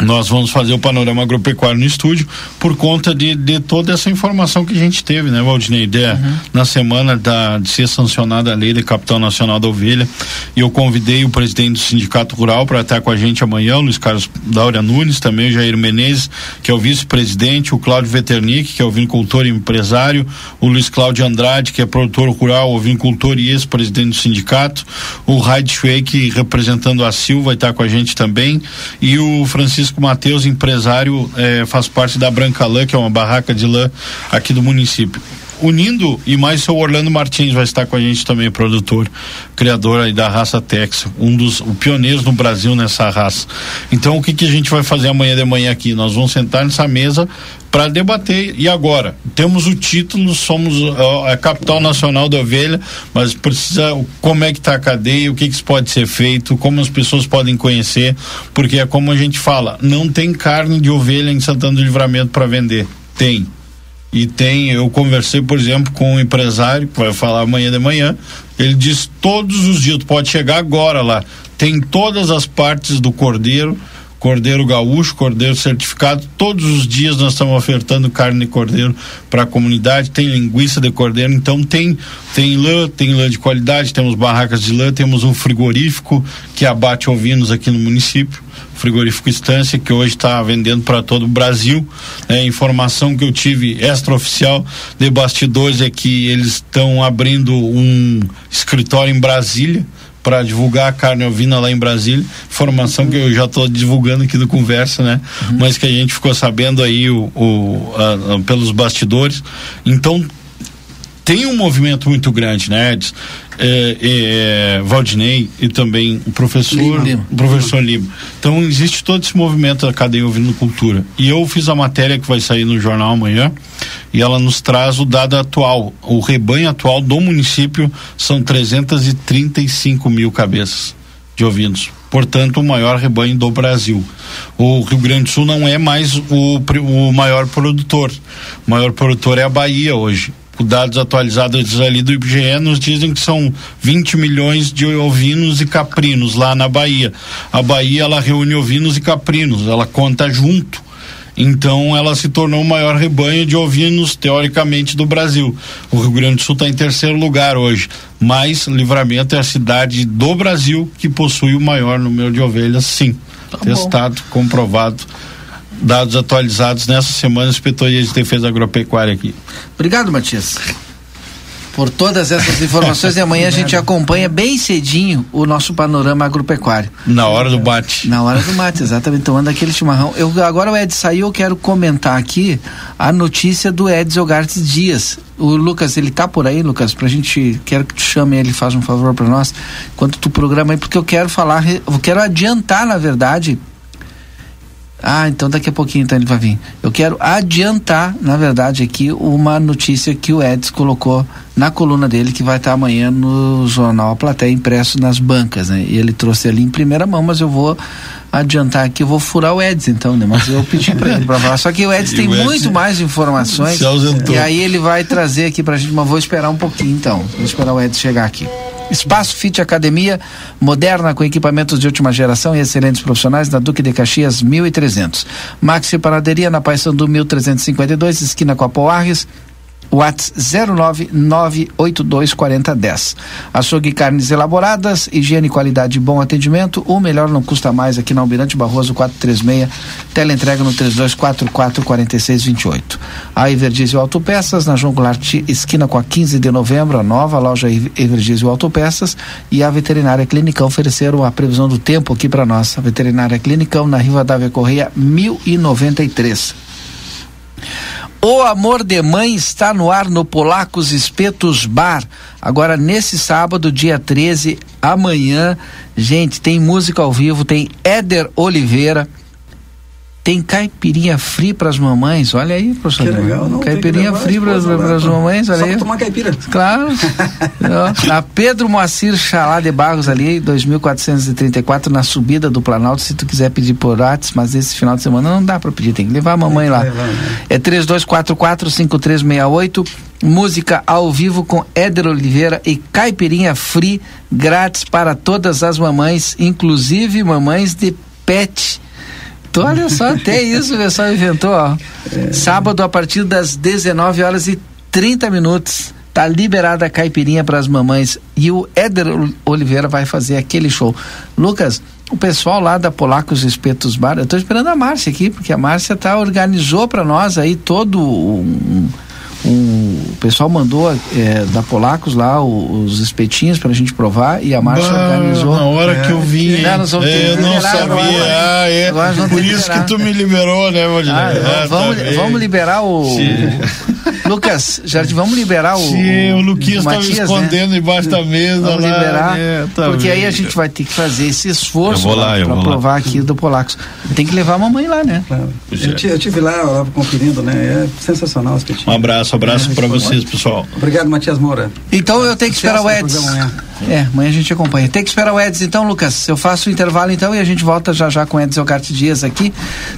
nós vamos fazer o panorama agropecuário no estúdio por conta de, de toda essa informação que a gente teve, né, Valdinei? De, uhum. Na semana da, de ser sancionada a lei de capital nacional da ovelha, e eu convidei o presidente do Sindicato Rural para estar com a gente amanhã, o Luiz Carlos Daura Nunes, também o Jair Menezes, que é o vice-presidente, o Cláudio Veternic, que é o vinicultor e empresário, o Luiz Cláudio Andrade, que é produtor rural, o vinicultor e ex-presidente do sindicato, o Raid Schweik, representando a Silva, vai estar com a gente também, e o Francisco Francisco Mateus, empresário, é, faz parte da Branca Lã, que é uma barraca de lã aqui do município unindo e mais o Orlando Martins vai estar com a gente também, produtor, criador aí da raça Texas, um dos pioneiros no Brasil nessa raça. Então o que que a gente vai fazer amanhã de manhã aqui? Nós vamos sentar nessa mesa para debater. E agora? Temos o título, somos a capital nacional da ovelha, mas precisa como é que está a cadeia, o que, que pode ser feito, como as pessoas podem conhecer, porque é como a gente fala, não tem carne de ovelha em Santana do Livramento para vender. Tem. E tem, eu conversei, por exemplo, com um empresário, que vai falar amanhã de manhã, ele diz todos os dias, tu pode chegar agora lá, tem todas as partes do cordeiro, cordeiro gaúcho, cordeiro certificado. Todos os dias nós estamos ofertando carne de cordeiro para a comunidade. Tem linguiça de cordeiro, então tem tem lã, tem lã de qualidade. Temos barracas de lã, temos um frigorífico que abate ovinos aqui no município. Frigorífico Estância, que hoje está vendendo para todo o Brasil. É, informação que eu tive extraoficial de bastidores é que eles estão abrindo um escritório em Brasília para divulgar a carne ovina lá em Brasília. Informação que eu já estou divulgando aqui do conversa, né? Uhum. Mas que a gente ficou sabendo aí o, o a, a, pelos bastidores. Então tem um movimento muito grande, né, Edson? É, é, Valdinei e também o professor Lima. o professor Lima. Então existe todo esse movimento da cadeia ouvindo cultura. E eu fiz a matéria que vai sair no jornal amanhã e ela nos traz o dado atual. O rebanho atual do município são 335 mil cabeças de ovinos. Portanto, o maior rebanho do Brasil. O Rio Grande do Sul não é mais o, o maior produtor. O maior produtor é a Bahia hoje dados atualizados ali do IBGE nos dizem que são 20 milhões de ovinos e caprinos lá na Bahia. A Bahia ela reúne ovinos e caprinos, ela conta junto. Então ela se tornou o maior rebanho de ovinos, teoricamente, do Brasil. O Rio Grande do Sul está em terceiro lugar hoje. Mas Livramento é a cidade do Brasil que possui o maior número de ovelhas, sim. Tá Testado, comprovado dados atualizados nessa semana, Inspetoria de Defesa Agropecuária aqui. Obrigado, Matias. Por todas essas informações e amanhã a gente acompanha bem cedinho o nosso panorama agropecuário. Na hora do bate. Na hora do bate, exatamente, tomando aquele chimarrão. Eu, agora o Ed saiu, eu quero comentar aqui a notícia do Ed Zogartes Dias. O Lucas, ele tá por aí, Lucas, pra gente, quero que tu chame ele, faz um favor para nós, enquanto tu programa aí, porque eu quero falar, eu quero adiantar, na verdade, ah, então daqui a pouquinho então ele vai vir. Eu quero adiantar, na verdade, aqui uma notícia que o Eds colocou na coluna dele, que vai estar amanhã no jornal A Plateia, impresso nas bancas, né? E ele trouxe ali em primeira mão, mas eu vou adiantar aqui, eu vou furar o Eds então, né? Mas eu pedi para ele para falar. Só que o Eds tem o Eds muito mais informações. E aí ele vai trazer aqui pra gente, mas vou esperar um pouquinho então. Vou esperar o Eds chegar aqui. Espaço Fit Academia, moderna com equipamentos de última geração e excelentes profissionais na Duque de Caxias 1300. Maxi Panaderia na Paissandu 1352, esquina com a Poarres. WhatsApp 099824010. Açougue carnes elaboradas, higiene, qualidade e bom atendimento. O melhor não custa mais aqui na Almirante Barroso 436. Teleentrega no 32444628. A Everdiesel Autopeças na João Goulart, esquina com a 15 de novembro, a nova loja Everdiesel Autopeças e a Veterinária Clinicão ofereceram a previsão do tempo aqui para nós. A Veterinária Clinicão na Riva Dávia Correia 1093. O Amor de Mãe está no ar no Polacos Espetos Bar. Agora, nesse sábado, dia 13, amanhã, gente, tem música ao vivo, tem Éder Oliveira, tem caipirinha free para as mamães, olha aí, professor. Que legal, não, Caipirinha free para as mamães, olha Só aí. tomar caipira. Claro. na Pedro Moacir Chalá de Barros ali, 2434 na subida do Planalto, se tu quiser pedir por WhatsApp, mas esse final de semana não dá para pedir, tem que levar a mamãe lá. Levar, né? É 32445368 música ao vivo com Éder Oliveira e caipirinha free grátis para todas as mamães, inclusive mamães de pet então, olha só, até isso o pessoal inventou, ó. É. Sábado a partir das 19 horas e 30 minutos. Tá liberada a caipirinha para as mamães. E o Éder Oliveira vai fazer aquele show. Lucas, o pessoal lá da Polacos Espetos Bar, eu tô esperando a Márcia aqui, porque a Márcia tá organizou para nós aí todo um o pessoal mandou é, da Polacos lá os, os espetinhos pra gente provar e a Márcia bah, organizou. Na hora é, que eu vi. É, eu não sabia. Agora, ah, é. Por isso que tu me liberou, né, Valdir? Ah, ah, vamos, tá vamos liberar o. Lucas, já vamos liberar o. Sim, o Luquinhas estava né? escondendo né? embaixo da mesa vamos lá. liberar. É, tá porque bem. aí a gente vai ter que fazer esse esforço para provar lá. aqui do Polacos. Tem que levar a mamãe lá, né? Claro. Eu, eu tive lá, lá conferindo, né? É sensacional o espetinho. Um abraço abraço, abraço é, para vocês, pessoal. Obrigado, Matias Moura. Então eu tenho que esperar o Eds. É, amanhã a gente acompanha. Tem que esperar o Eds, então, Lucas. Eu faço o intervalo então e a gente volta já já com o Eds Elgarte Dias aqui,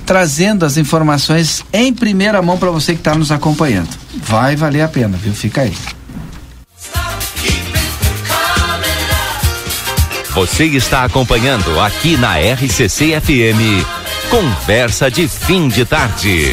trazendo as informações em primeira mão para você que está nos acompanhando. Vai valer a pena, viu? Fica aí. Você está acompanhando aqui na RCC FM. Conversa de fim de tarde.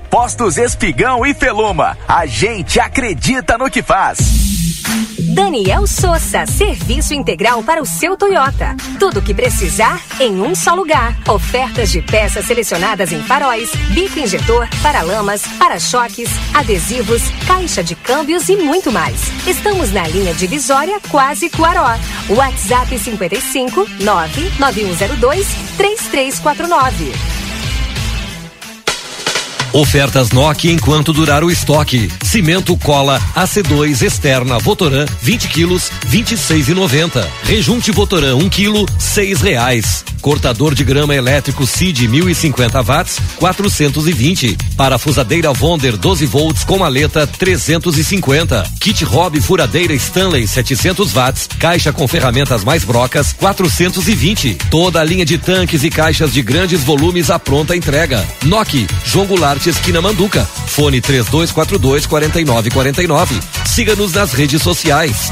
Postos Espigão e Feluma. A gente acredita no que faz. Daniel Souza, serviço integral para o seu Toyota. Tudo o que precisar em um só lugar. Ofertas de peças selecionadas em faróis, bico injetor, paralamas, para-choques, adesivos, caixa de câmbios e muito mais. Estamos na linha divisória Quase Cuaró. WhatsApp 55 99102 3349. Ofertas Nokia enquanto durar o estoque. Cimento cola AC2 externa Votoran 20 quilos 26,90. Rejunte Votoran 1 quilo 6 reais. Cortador de grama elétrico CID 1050 watts 420. Parafusadeira Vonder 12 volts com maleta 350. Kit Hobby furadeira Stanley 700 watts. Caixa com ferramentas mais brocas 420. Toda a linha de tanques e caixas de grandes volumes à pronta entrega. Nokia João Goulart esquina Manduca. Fone 3242 4949. Siga-nos nas redes sociais.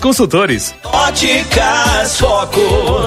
consultores. Óticas Foco.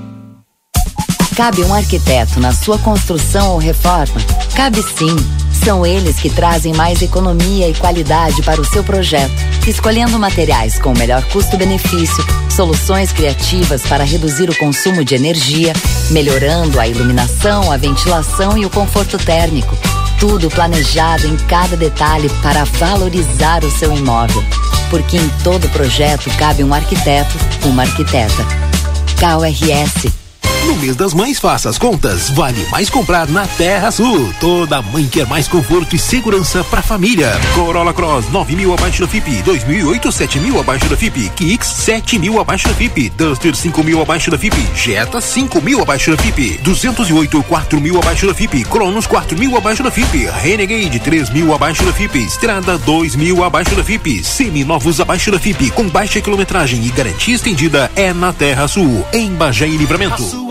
Cabe um arquiteto na sua construção ou reforma? Cabe sim. São eles que trazem mais economia e qualidade para o seu projeto, escolhendo materiais com melhor custo-benefício, soluções criativas para reduzir o consumo de energia, melhorando a iluminação, a ventilação e o conforto térmico. Tudo planejado em cada detalhe para valorizar o seu imóvel. Porque em todo projeto cabe um arquiteto, uma arquiteta. KRS no mês das mães, faça as contas. Vale mais comprar na Terra Sul. Toda mãe quer mais conforto e segurança para a família. Corolla Cross, 9 mil abaixo da FIP. 2008, 7 mil abaixo da FIP. Kicks, 7 mil abaixo da FIP. Duster, 5 mil abaixo da FIP. Jetta, 5 mil abaixo da FIP. 208, 4 mil abaixo da FIP. Cronos, 4 mil abaixo da FIP. Renegade, 3 mil abaixo da FIP. Estrada, 2 mil abaixo da FIP. Semi-novos abaixo da FIP. Com baixa quilometragem e garantia estendida é na Terra Sul. Em Bagé e Livramento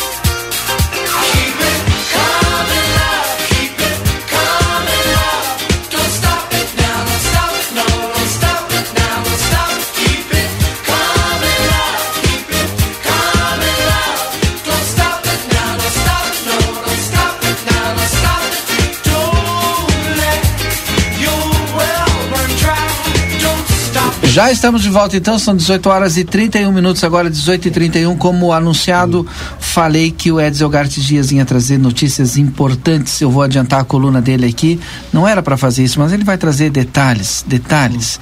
Já estamos de volta então, são 18 horas e 31 minutos, agora 18 e 31 Como anunciado, falei que o Edsel Gartes Dias ia trazer notícias importantes. Eu vou adiantar a coluna dele aqui. Não era para fazer isso, mas ele vai trazer detalhes, detalhes.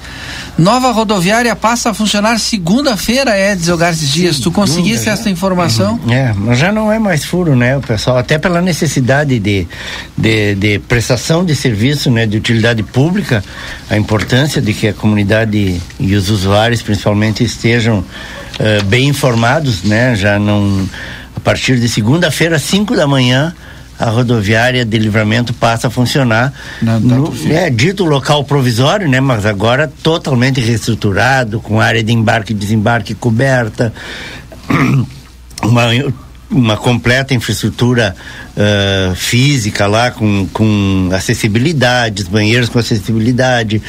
Nova rodoviária passa a funcionar segunda-feira, Edsel Gartes Dias. Tu conseguisse essa informação? É, mas já não é mais furo, né, o pessoal? Até pela necessidade de, de, de prestação de serviço, né, de utilidade pública, a importância de que a comunidade e os usuários principalmente estejam uh, bem informados, né? Já não a partir de segunda-feira, 5 da manhã, a rodoviária de livramento passa a funcionar no, é dito local provisório, né? Mas agora totalmente reestruturado, com área de embarque e desembarque coberta, uma uma completa infraestrutura uh, física lá com, com acessibilidade, banheiros com acessibilidade,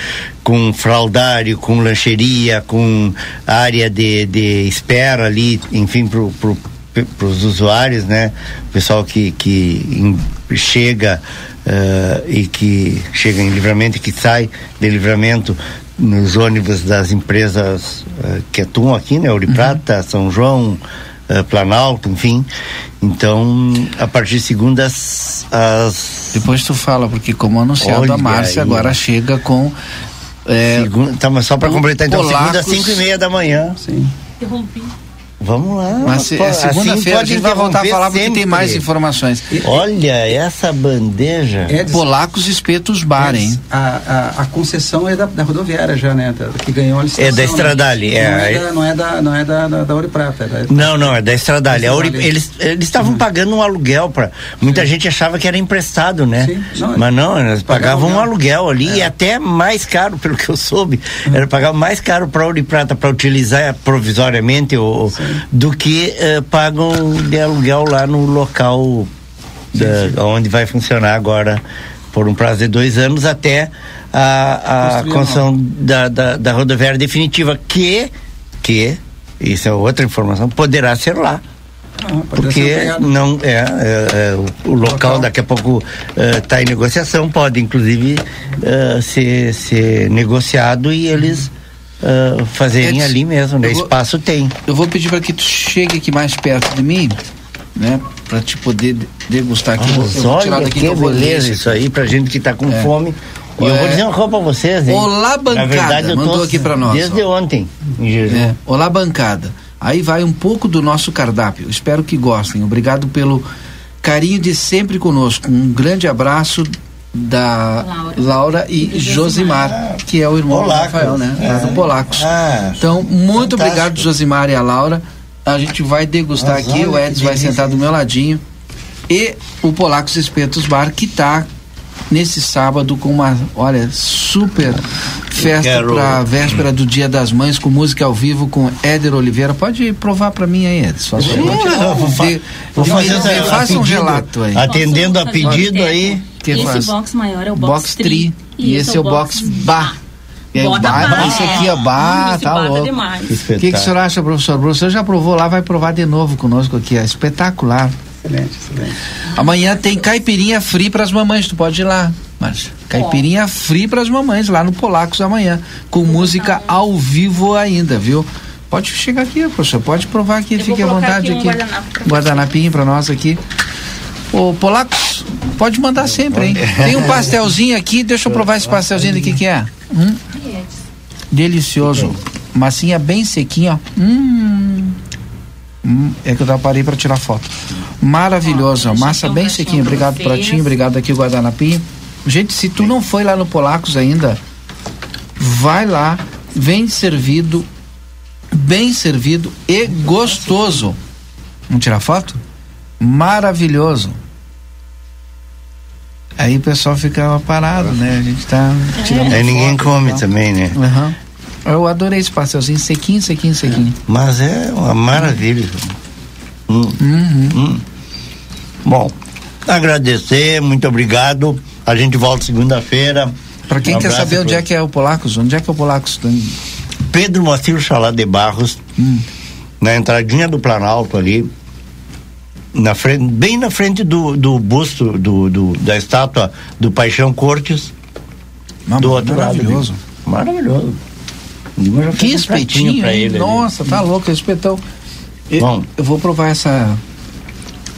com fraldário, com lancheria, com área de, de espera ali, enfim, pro, pro, para os usuários, né? O pessoal que, que in, chega uh, e que chega em livramento e que sai de livramento nos ônibus das empresas uh, que atuam aqui, né? Ouro uhum. Prata, São João, uh, Planalto, enfim. Então, a partir de segundas as depois tu fala porque como anunciado Olha a Márcia aí. agora chega com é, segunda, tá, mas só para completar então segunda cinco e meia da manhã. Sim. Interrompi. Vamos lá. Mas é segunda-feira assim a gente vai voltar a falar porque tem mais informações. Olha, essa bandeja. É Polacos Espetos Bar, hein? A, a, a, concessão é da, da, rodoviária já, né? Que ganhou a licitação. É da Estradale. Né? É, não, é da, não é da, não é da, da Ouro Prata. É da, não, não, é da Estradale. Da Ouro, eles eles estavam uhum. pagando um aluguel para Muita Sim. gente achava que era emprestado, né? Sim. Não, Mas não, eles pagavam um aluguel ali é. e até mais caro, pelo que eu soube. Uhum. Era pagar mais caro para Ouro Prata para utilizar provisoriamente o, do que uh, pagam de aluguel lá no local sim, sim. onde vai funcionar agora por um prazo de dois anos até a, a construção da, da, da, rodoviária definitiva que que isso é outra informação poderá ser lá. Ah, porque não é, é, é o, o local, local, daqui a pouco está uh, em negociação pode inclusive uh, ser, ser negociado e eles uh, fazerem ali mesmo, né? vou, Espaço tem. Eu vou pedir para que tu chegue aqui mais perto de mim, né? Para te poder degustar aqui. Ah, eu vou daqui que, que beleza isso aí pra gente que tá com é. fome. E eu vou dizer uma coisa pra vocês, hein? Olá, bancada. Na verdade, eu mandou aqui para nós. Desde ó. ontem. É. Olá, bancada. Aí vai um pouco do nosso cardápio. Espero que gostem. Obrigado pelo carinho de sempre conosco. Um grande abraço da Laura, Laura e, e Josimar, Josimar, que é o irmão Polacos. do Rafael, né? É. Lá do Polacos. Ah, então, muito fantástico. obrigado, Josimar e a Laura. A gente vai degustar Mas aqui, o Edson vai sentar do meu ladinho. E o Polacos Espetos Bar, que está nesse sábado com uma, olha, super festa para véspera do Dia das Mães com música ao vivo com Éder Oliveira. Pode provar para mim aí, Edson. Sim, vou, fazer, vou fazer faça um relato aí. Atendendo a pedido aí. Que esse faz? box maior é o box, box tri, e, esse é o box bar. E aí, bar, esse aqui é bar, tá louco. O que, que o senhor acha, professor? O professor já provou lá, vai provar de novo conosco aqui. É espetacular. Excelente, excelente. Amanhã tem caipirinha free para as mamães, tu pode ir lá. Mas caipirinha free para as mamães lá no Polacos amanhã, com música ao vivo ainda, viu? Pode chegar aqui, professor, pode provar aqui, Eu fique à vontade aqui. Um guardanapinho para nós aqui. Ô, Polacos, pode mandar sempre, hein? Tem um pastelzinho aqui, deixa eu provar esse pastelzinho daqui que é. Hum? Delicioso. Massinha bem sequinha, ó. Hum. Hum, é que eu parei para tirar foto. Maravilhosa, massa bem sequinha. Obrigado, Pratinho. Obrigado aqui, o Guardanapim. Gente, se tu não foi lá no Polacos ainda, vai lá, vem servido, bem servido e gostoso. Vamos tirar foto? Maravilhoso. Aí o pessoal fica parado, né? A gente tá tirando. Aí ninguém come também, né? Uhum. Eu adorei esse pastelzinho, sequinho, sequinho, sequinho. Mas é uma maravilha. Hum. Uhum. Hum. Bom, agradecer, muito obrigado. A gente volta segunda-feira. Para quem um quer saber onde é que é o Polacos, onde é que é o Polacos? Pedro Moacir Chalá de Barros, hum. na entradinha do Planalto ali, na frente, bem na frente do, do busto do, do, da estátua do Paixão Cortes. Não, do outro maravilhoso. lado. Maravilhoso. Que espetinho, pra ele Nossa, ali. tá louco, esse espetão. Bom, eu vou provar essa.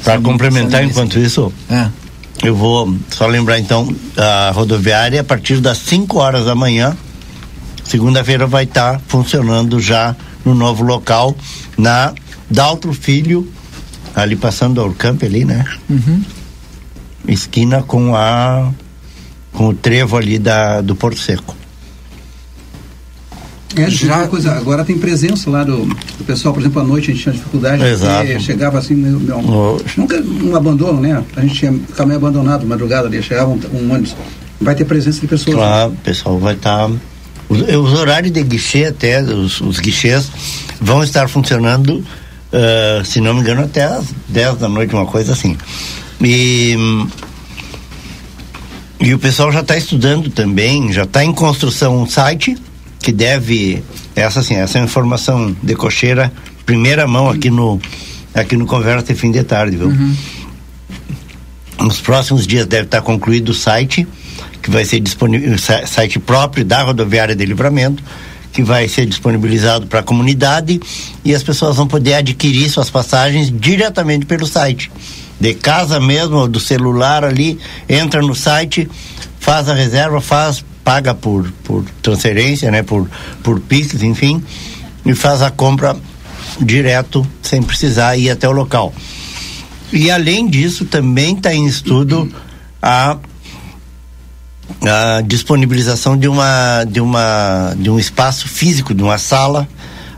Para complementar, enquanto isso, é. eu vou só lembrar então a rodoviária a partir das 5 horas da manhã, segunda-feira vai estar tá funcionando já no novo local na Daltro Filho, ali passando ao campo ali, né? Uhum. Esquina com a com o trevo ali da do Porto Seco. É, já coisa, agora tem presença lá do, do, pessoal, por exemplo, à noite a gente tinha dificuldade, Exato. Chegava assim, meu, meu, nunca um abandono, né? A gente tinha caminho abandonado, madrugada ali, chegava um, um ônibus. Vai ter presença de pessoas. Claro, o pessoal vai estar. Tá, os, os, horários de guichê até, os, os guichês, vão estar funcionando, uh, se não me engano, até as 10 da noite, uma coisa assim. E. E o pessoal já está estudando também, já está em construção um site que deve essa assim essa informação de cocheira primeira mão aqui no aqui no conversa fim de tarde viu uhum. nos próximos dias deve estar concluído o site que vai ser disponível site próprio da rodoviária de livramento que vai ser disponibilizado para a comunidade e as pessoas vão poder adquirir suas passagens diretamente pelo site de casa mesmo do celular ali entra no site faz a reserva faz paga por, por transferência, né? Por, por Pix, enfim, e faz a compra direto, sem precisar ir até o local. E além disso, também está em estudo a, a disponibilização de uma, de uma de um espaço físico, de uma sala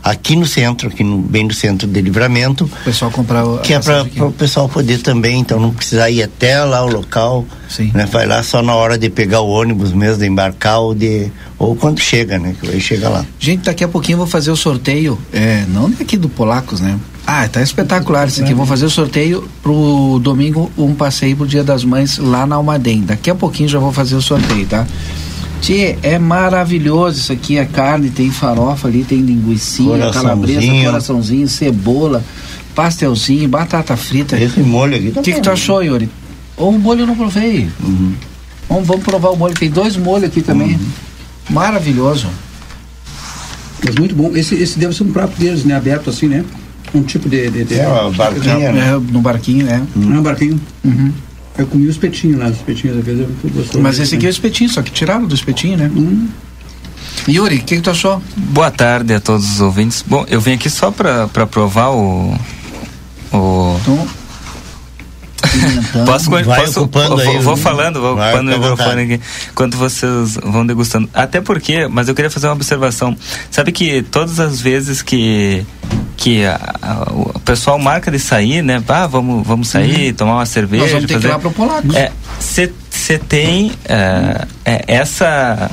aqui no centro, aqui no, bem no centro de livramento. O pessoal comprar o Que é para o pessoal poder também, então não precisar ir até lá o local. Sim. Né? Vai lá só na hora de pegar o ônibus mesmo, de embarcar ou de. Ou quando chega, né? Que aí chega lá. Gente, daqui a pouquinho eu vou fazer o sorteio. É, não aqui do Polacos, né? Ah, tá espetacular isso aqui. Vou fazer o sorteio pro domingo, um passeio pro Dia das Mães lá na Almaden. Daqui a pouquinho já vou fazer o sorteio, tá? Tchê, é maravilhoso isso aqui, a carne, tem farofa ali, tem linguiça, calabresa, coraçãozinho, cebola, pastelzinho, batata frita. Esse molho aqui tá O que, que tu achou, Yuri? Ou o molho eu não provei. Uhum. Vamos, vamos provar o molho, tem dois molhos aqui também. Uhum. Maravilhoso. Mas muito bom. Esse, esse deve ser um prato deles, né? Aberto assim, né? Um tipo de. de, de... É, uma barquinha, É, né? no barquinho, é. Não é um barquinho? Eu comi os espetinhos lá, os espetinhos às vezes eu gostoso. Mas esse aqui é o espetinho, só que tiraram do espetinho, né? Yuri, o que, que tu achou? Boa tarde a todos os ouvintes. Bom, eu vim aqui só para provar o. o... Posso, Vai posso ocupando vou, aí, vou falando, vou ocupando o microfone aqui, enquanto vocês vão degustando. Até porque, mas eu queria fazer uma observação. Sabe que todas as vezes que que a- a- o pessoal marca de sair, né? Ah, vamos, vamos sair, tomar uma cerveja. Uhum. Nós vamos ter que ir lá pro Polacos. É, você tem é, é, essa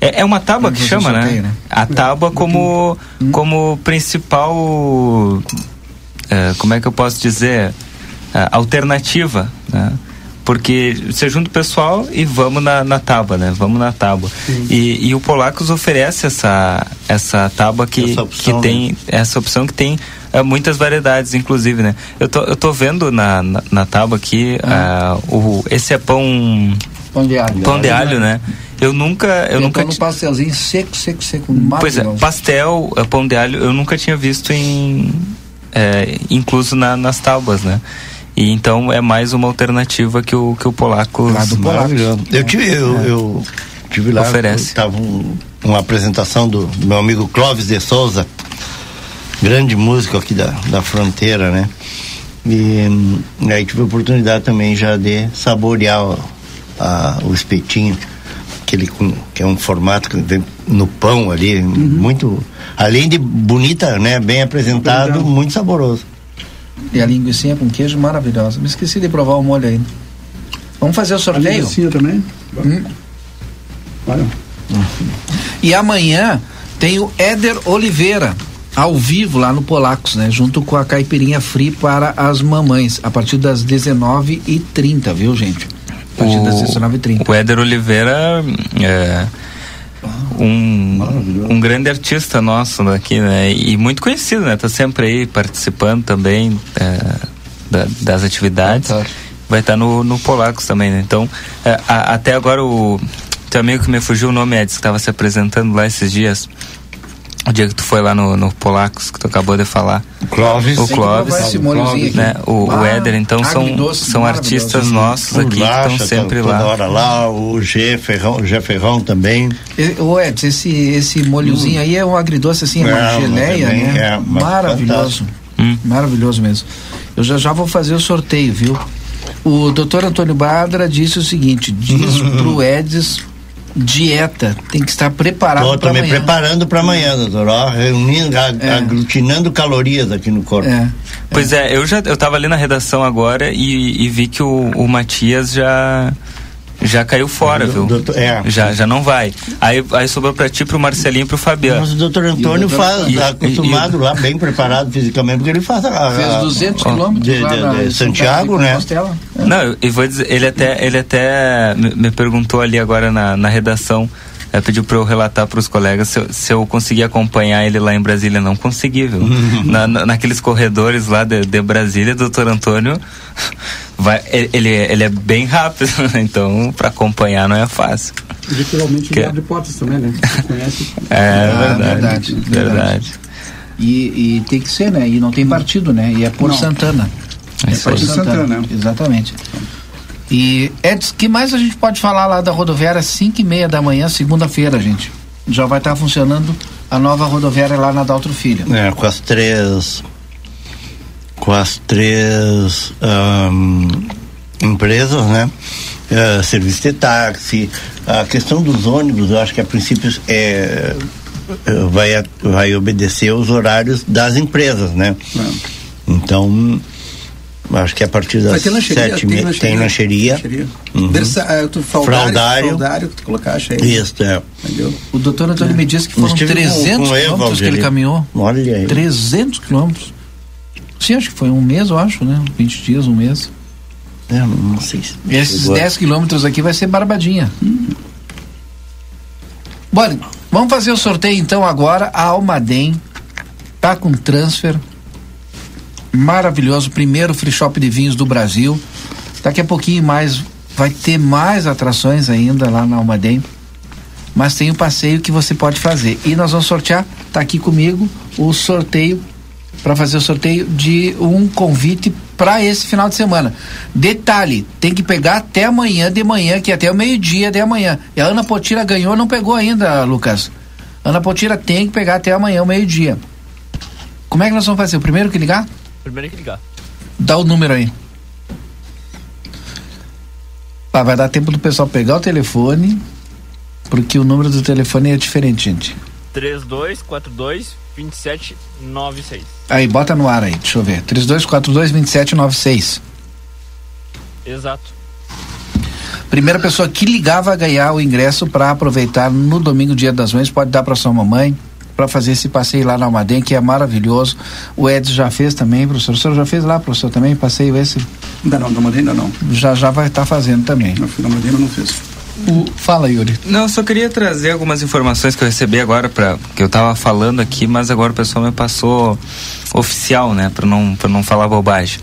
é, é uma tábua que fazer chama, né? sorteio, né? A tábua como como principal é, como é que eu posso dizer é, alternativa, né? Porque você junta o pessoal e vamos na, na tábua, né? Vamos na tábua. E, e o Polacos oferece essa, essa tábua que, Essa opção, que tem essa opção que tem é, muitas variedades, inclusive, né? Eu tô, eu tô vendo na, na, na tábua aqui ah, o, esse é pão Pão de alho. pão de alho, né? Eu nunca eu Eu nunca no pastelzinho seco, seco, seco. Pois é, pastel, eh, pão de alho, eu nunca tinha visto em é, incluso na- nas tábuas, né? E então é mais uma alternativa que o que o polaco Maravilhoso. Eu tive, eu, eu tive lá, Oferece. estava um, uma apresentação do, do meu amigo Clóvis de Souza, grande músico aqui da, da fronteira, né? E, hum, aí tive a oportunidade também já de saborear o, a- o espetinho, aquele com, que é um formato que vem no pão ali, muito, além de bonita, né? Bem Apresentado. muito saboroso. E a linguiça com queijo maravilhosa. Me esqueci de provar o molho ainda. Vamos fazer o sorteio? Sim, também. Hum. Olha. E amanhã tem o Éder Oliveira, ao vivo lá no Polacos, né? Junto com a caipirinha free para as mamães, a partir das 19h30, viu, gente? A partir das 19h30. O Éder Oliveira é um, um grande artista nosso daqui, né? E muito conhecido, né? Tá sempre aí participando também é, da- das atividades. Vai estar no, no Polacos também, né? Então, é, a- até agora o teu amigo que me fugiu o nome, Edson, que estava se apresentando lá esses dias. O dia que tu foi lá no, no Polacos, que tu acabou de falar. Clóvis. O que Clóvis. molhozinho aqui. né? O, o Ah, Éder, então, são, são artistas nossos O aqui que Lacha, estão sempre tá lá. Toda hora lá, o G Ferrão, o G Ferrão também. E- Ô Edson, esse, esse molhozinho aí é um agridoce assim, é uma mas geleia, também né? é, Maravilhoso. Hum. Maravilhoso mesmo. Eu já já vou fazer o sorteio, viu? O doutor Antônio Badra disse o seguinte: diz pro Edson dieta, tem que estar preparado Tô, tô para me amanhã. preparando para amanhã, doutor. Ó, reunindo, a- É. aglutinando calorias aqui no corpo. Pois é, eu já eu tava ali na redação agora e, e vi que o, o Matias já já caiu fora, viu? é. Já já não vai. Aí aí sobrou pra ti, pro Marcelinho e pro Fabiano. Mas o doutor Antônio faz, tá acostumado lá, bem preparado fisicamente, porque ele faz a, a, Fez 200 a- quilômetros de, de- de em São Santiago, de né? Não, eu- e vou dizer, ele até, ele até me, me perguntou ali agora na, na redação, eh, pediu para eu relatar para os colegas se eu, se eu consegui acompanhar ele lá em Brasília. Não consegui, viu? na, na- naqueles corredores lá de, de Brasília, doutor Antônio, vai, ele, ele, é- é bem rápido, então para acompanhar não é fácil. Literalmente Que- ele abre portas também, né? Você conhece. É Ah, verdade, verdade, verdade. E, e tem que ser, né? E não tem partido, né? E é por Não. Santana. É É por. Santana. Santana, né? Exatamente. E Edson, que mais a gente pode falar lá da rodoviária 5 e meia da manhã, segunda-feira, gente? Já vai estar funcionando a nova rodoviária lá na Daltro Filho. É, com as três. Com as três ahn, empresas, né? É, serviço de táxi. A questão dos ônibus, eu acho que a princípio é, é, vai, vai obedecer aos horários das empresas, né? Então, acho que a partir das sete tem lancheria. tem lancheria. Lancheria. Uhum. Versa, é, tu, fraldário, Fraldário. que tu colocaste aí. Isso, é. Entendeu? O doutor Antônio me disse que foram Estive com- 300 com quilômetros que ele caminhou. Olha aí. 300 quilômetros. Sim, acho que foi um mês, eu acho, né? 20 dias, um mês. É, não sei se. Esses Agora- 10 quilômetros aqui vai ser barbadinha. Bora, vamos fazer o sorteio então agora. A Almaden tá com transfer maravilhoso, primeiro free shop de vinhos do Brasil. Daqui a pouquinho mais vai ter mais atrações ainda lá na Almaden. mas tem o passeio que você pode fazer. E nós vamos sortear, tá aqui comigo, o sorteio para fazer o sorteio de um convite para esse final de semana. Detalhe, tem que pegar até amanhã de manhã, que é até o meio-dia de amanhã. E a Ana Potira ganhou, não pegou ainda, Lucas. Ana Potira tem que pegar até amanhã, o meio-dia. Como é que nós vamos fazer? O primeiro que ligar? Primeiro que ligar. Dá o número aí. Ah, vai dar tempo do pessoal pegar o telefone, porque o número do telefone é diferente, gente. 3242 2796. Aí, bota no ar aí, deixa eu ver. 3242 2796. Exato. Primeira pessoa que ligar vai ganhar o ingresso para aproveitar no domingo, dia das mães, pode dar para sua mamãe para fazer esse passeio lá na Almaden, que é maravilhoso. O Edson já fez também, professor. O senhor já fez lá, professor, também, passeio esse? Ainda não, na Almaden ainda não. Já já vai estar tá fazendo também. Na Almaden não fiz. O, fala, Yuri. Não, eu só queria trazer algumas informações que eu recebi agora para que eu estava falando aqui, mas agora o pessoal me passou oficial, né, para não para não falar bobagem.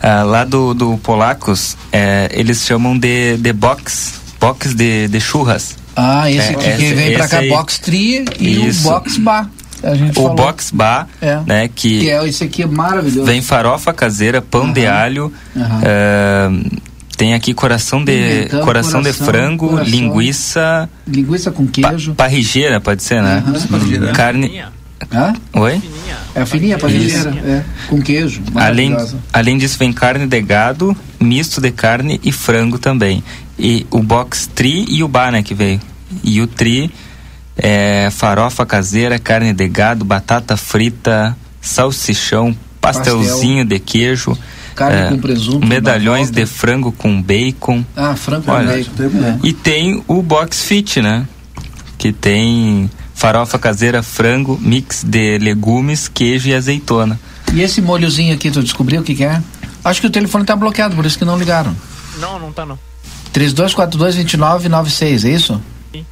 Ah, lá do, do Polacos, é, eles chamam de, de box, box de, de churras. Ah, esse é, aqui esse, que vem para cá, aí. box tri e Isso. o box bar. o falou. box bar, é. né, que, que é esse aqui é maravilhoso. Vem farofa caseira, pão uhum. de alho, uhum. Tem aqui coração de coração, coração, de frango, coração, linguiça. Linguiça com queijo. Pa, parrigeira, pode ser, né? Uhum. Carne. Hã? Oi? É a fininha parrigeira, é, com queijo. Além, além disso, vem carne de gado, misto de carne e frango também. E o box tri e o bar, né, que veio. E o tri é farofa caseira, carne de gado, batata frita, salsichão, pastelzinho Pastel. de queijo Carne é, com presunto. Medalhões de frango com bacon. Ah, frango com bacon. É. E tem o box fit, né? Que tem farofa caseira, frango, mix de legumes, queijo e azeitona. E esse molhozinho aqui, tu descobriu o que, que é? Acho que o telefone tá bloqueado, por isso que não ligaram. Não, não tá não. 3242-2996, é isso? Sim.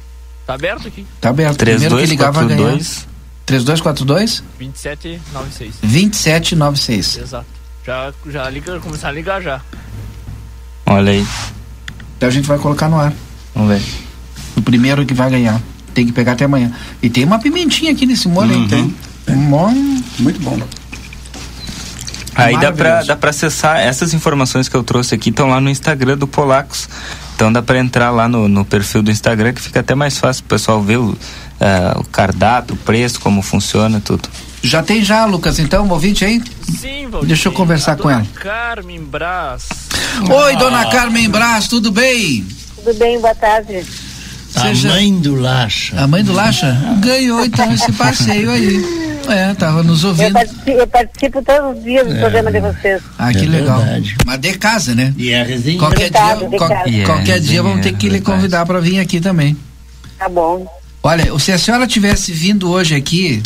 Tá aberto aqui. Tá aberto. 3242 Primeiro que ligava ganhar. 3242 2796. 2796. Exato. Já, já liga, começar a ligar já. Olha aí. Então a gente vai colocar no ar. Vamos ver. O primeiro que vai ganhar. Tem que pegar até amanhã. E tem uma pimentinha aqui nesse molho, uhum. Tem. Um molho. Muito bom. Aí dá pra, dá pra acessar essas informações que eu trouxe aqui, estão lá no Instagram do Polacos. Então dá para entrar lá no, no, perfil do Instagram que fica até mais fácil o pessoal ver o, uh, o cardápio, o preço, como funciona, tudo. Já tem já, Lucas, então, um ouvinte aí? Sim, Valdir. Deixa eu conversar com ela. Carmen Brás. Oi, ah. dona Carmen Brás, tudo bem? Tudo bem, boa tarde. Seja... A mãe do Lacha. A mãe do Lacha? Ganhou então esse passeio aí. É, tava nos ouvindo. Eu participo, eu participo todos os dias do é, programa de vocês. Ah, que é legal. Verdade. Mas de casa, né? E é resenha. Qualquer dia, qual, yeah, qualquer dia vamos ter que lhe convidar para vir aqui também. Tá bom. Olha, se a senhora tivesse vindo hoje aqui,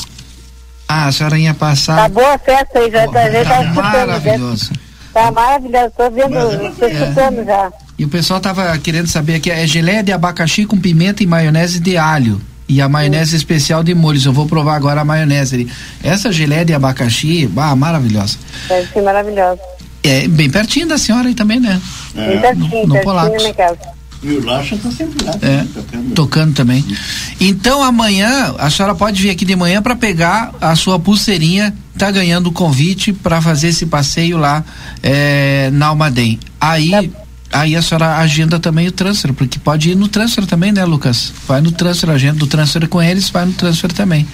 ah, a senhora ia passar. Tá boa a festa aí, já, oh, já, já tá, tá Maravilhoso. Tá maravilhoso, tô vendo, tô é. escutando já. E o pessoal tava querendo saber que é geleia de abacaxi com pimenta e maionese de alho. E a maionese Sim. especial de molhos. Eu vou provar agora a maionese. Essa geleia de abacaxi, ah, maravilhosa. Deve ser maravilhosa. É bem pertinho da senhora aí também, né? É. Bem pertinho, no, no pertinho casa. E o Lacha está sempre lá, é, tocando. tocando também. Então amanhã a senhora pode vir aqui de manhã para pegar a sua pulseirinha, tá ganhando o convite para fazer esse passeio lá é, na Almaden. Aí tá Aí a senhora agenda também o transfer, porque pode ir no transfer também, né, Lucas? Vai no transfer, agenda do transfer com eles, vai no transfer também.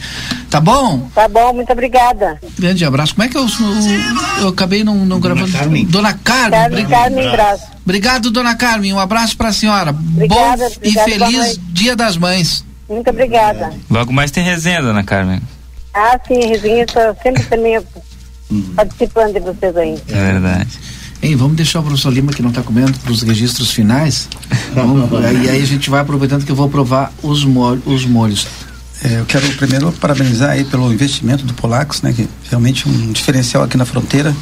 Tá bom? Tá bom, muito obrigada. Grande abraço. Como é que eu, eu, eu acabei não, não Dona gravando? Carmen. Dona Carmen. Carmen, Carmen Braço. Obrigado, dona Carmen. Um abraço pra senhora. Obrigada, bom obrigada, e feliz Dia das Mães. Muito obrigada. Logo mais tem resenha, dona Carmen. Ah, sim, resenha, estou sempre também participando de vocês aí. É verdade. Ei, vamos deixar o professor Lima, que não está comendo, para os registros finais. Vamos, aí, aí a gente vai aproveitando que eu vou provar os, molhos. Os molhos. É, eu quero primeiro parabenizar aí pelo investimento do Polacos, né, que realmente um diferencial aqui na fronteira.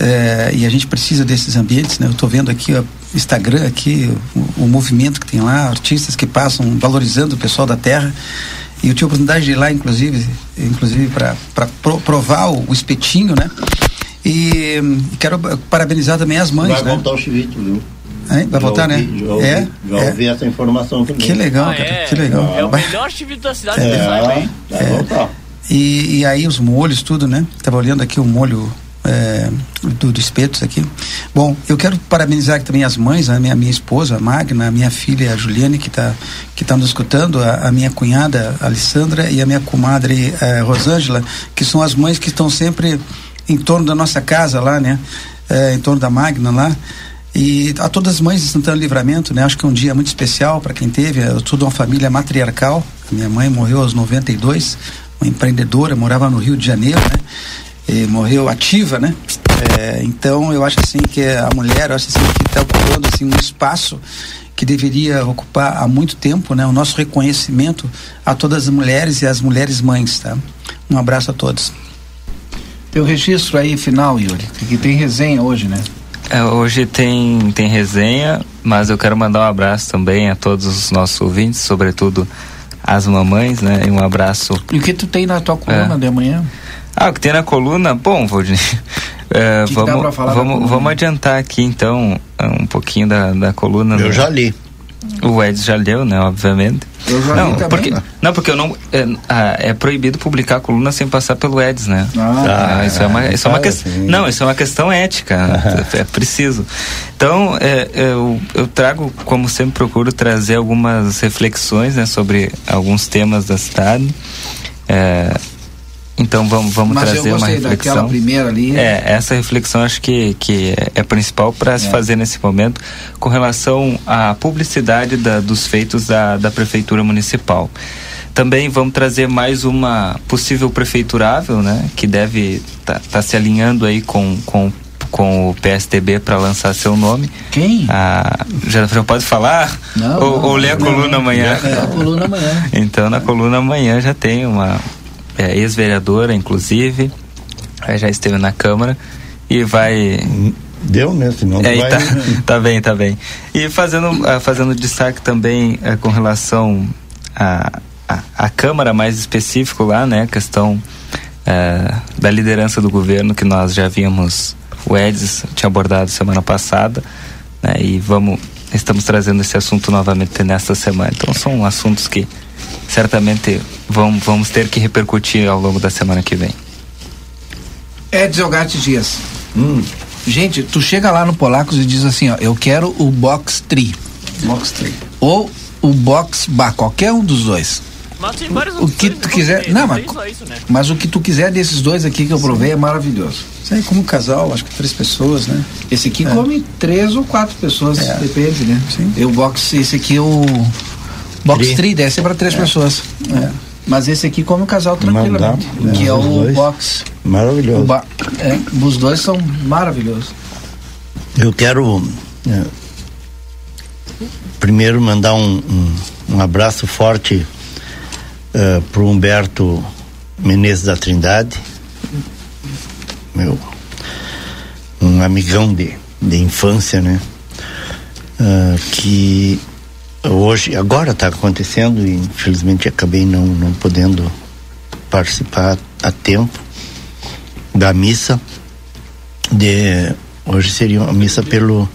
É, e a gente precisa desses ambientes, né? Eu estou vendo aqui o Instagram aqui, o, o, movimento que tem lá, artistas que passam valorizando o pessoal da terra. E eu tive a oportunidade de ir lá, inclusive, inclusive para pro, provar o, o espetinho, né? E quero parabenizar também as mães, Vai né? montar o chivito, viu? Hein? Vai Já voltar, ouvi, né? Já ouvi, é? já é. ouvi essa informação também. Que legal, Ah, cara. é, Que legal. É o Vai. melhor time da cidade, É. que saiba, hein? Vai voltar. E, e aí os molhos, tudo, né? Tava olhando aqui o molho é, do, do espetos aqui. Bom, eu quero parabenizar aqui também as mães, a minha, minha esposa, a Magna, a minha filha, a Juliane, que está que tá nos escutando, a, a minha cunhada, a Alessandra, e a minha comadre, a Rosângela, que são as mães que estão sempre em torno da nossa casa lá, né? É, em torno da Magna lá. E a todas as mães de Santana Livramento, né? Acho que é um dia muito especial para quem teve. Eu sou de uma família matriarcal. Minha mãe morreu aos 92, uma empreendedora, morava no Rio de Janeiro, né? E morreu ativa, né? É, então eu acho assim que a mulher, eu acho assim que está ocupando assim um espaço que deveria ocupar há muito tempo, né? O nosso reconhecimento a todas as mulheres e as mulheres mães, tá? Um abraço a todos. Teu registro aí final, Yuri, que tem resenha hoje, né? É, hoje tem, tem resenha, mas eu quero mandar um abraço também a todos os nossos ouvintes, sobretudo as mamães, né? E um abraço. E o que tu tem na tua coluna É. de amanhã? Ah, o que tem na coluna? Bom, Valdir, é, que vamos, pra falar da vamos, vamos adiantar aqui então um pouquinho da, da coluna. Eu né? já li. O Ed já leu, né? Obviamente. Eu já não, li também. porque, não, porque eu não. É, ah, é proibido publicar a coluna sem passar pelo Eds, né? Ah, Ah, isso é uma, isso é uma fala questão. Não, isso é uma questão ética. é preciso. Então, é, eu, eu trago, como sempre procuro, trazer algumas reflexões né, sobre alguns temas da cidade. É, então vamos, vamos Mas trazer uma reflexão. primeira ali. É, essa reflexão acho que, que é, principal para se É. fazer nesse momento com relação à publicidade da- dos feitos da, da Prefeitura Municipal. Também vamos trazer mais uma possível prefeiturável, né? Que deve estar se alinhando aí com, com, com o PSTB para lançar seu nome. Quem? Ah, já, já pode falar? Não, ou, não, ou ler a coluna não. amanhã? É, a coluna amanhã. Então, na coluna amanhã já tem uma é, ex-vereadora, inclusive, aí já esteve na Câmara e vai. Deu, né? Senão É, vai... tá, tá bem, tá bem. E fazendo, ah, fazendo destaque também ah, com relação à à à Câmara, mais específico lá, né? A questão ah, da liderança do governo que nós já vimos, o Edson tinha abordado semana passada, né? E vamos, estamos trazendo esse assunto novamente nesta semana. Então são assuntos que certamente vão, vamos ter que repercutir ao longo da semana que vem. Edson Elgarte Dias. Hum. Gente, tu chega lá no Polacos e diz assim, ó, eu quero o box tri. Box 3. Ou o box bar, qualquer um dos dois. Mas tem várias O que tu né, quiser. Não, mas, só isso, né? mas o que tu quiser desses dois aqui que eu provei é maravilhoso. Isso aí como casal, acho que três pessoas, né? Esse aqui É. come três ou quatro pessoas, É. depende, né? Sim. E o box, esse aqui é o box Tri. tri, deve ser para três pessoas. É. Mas esse aqui come o casal tranquilamente, Mandar, que é o dois. box. O Maravilhoso. ba- é, os dois são maravilhosos. Eu quero é, primeiro mandar um, um, um abraço forte uh, para o Humberto Menezes da Trindade, meu um amigão de, de infância, né? Ah, que hoje, agora está acontecendo e infelizmente acabei não, não podendo participar a tempo da missa de hoje seria uma missa pelo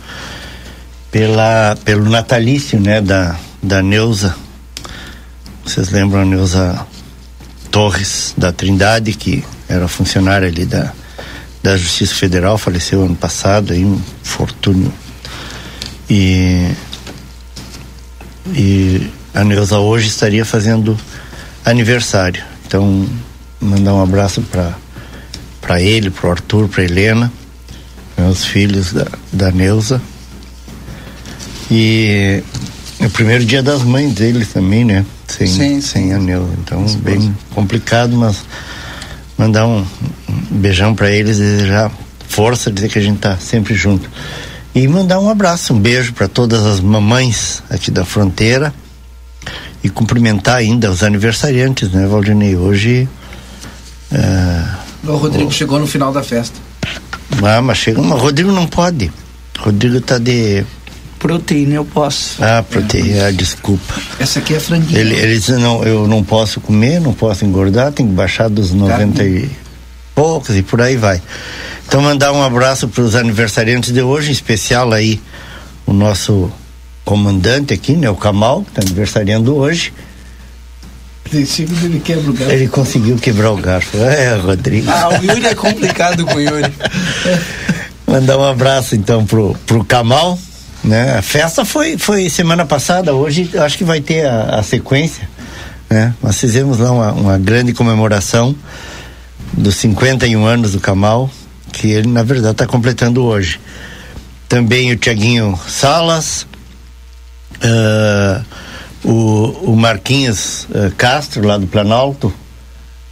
pela pelo natalício né da da Neuza. Vocês lembram a Neuza Torres da Trindade que era funcionária ali da da Justiça Federal faleceu ano passado aí um fortúnio. E e a Neuza hoje estaria fazendo aniversário então mandar um abraço para para ele, para o Arthur, para Helena, meus filhos da, da Neuza. E é o primeiro dia das mães deles também, né? Sem, Sim, sem a Neuza. Então, bem complicado, mas mandar um, um beijão para eles, desejar força, dizer que a gente tá sempre junto. E mandar um abraço, um beijo para todas as mamães aqui da fronteira e cumprimentar ainda os aniversariantes, né, Valdinei? Hoje. O Rodrigo chegou no final da festa. ah, mas chega. Mas Rodrigo não pode. Rodrigo tá de. Proteína eu posso. Ah, proteína, ah, desculpa. Essa aqui é franguinho. Ele, ele disse, não, eu não posso comer, não posso engordar, tem que baixar dos 90 e poucos e por aí vai. Então mandar um abraço para os aniversariantes de hoje, em especial aí o nosso comandante aqui, né, o Kamal, que está aniversariando hoje. princípio ele quebra o garfo. Ele conseguiu quebrar o garfo. É, Rodrigo. Ah, o Yuri é complicado com o Yuri. Mandar um abraço então pro, pro Kamal. Né? A festa foi, foi semana passada, hoje acho que vai ter a, a sequência. Né? Nós fizemos lá uma, uma grande comemoração dos 51 anos do Kamal, que ele na verdade está completando hoje. Também o Tiaguinho Salas, uh, o, o Marquinhos uh, Castro, lá do Planalto,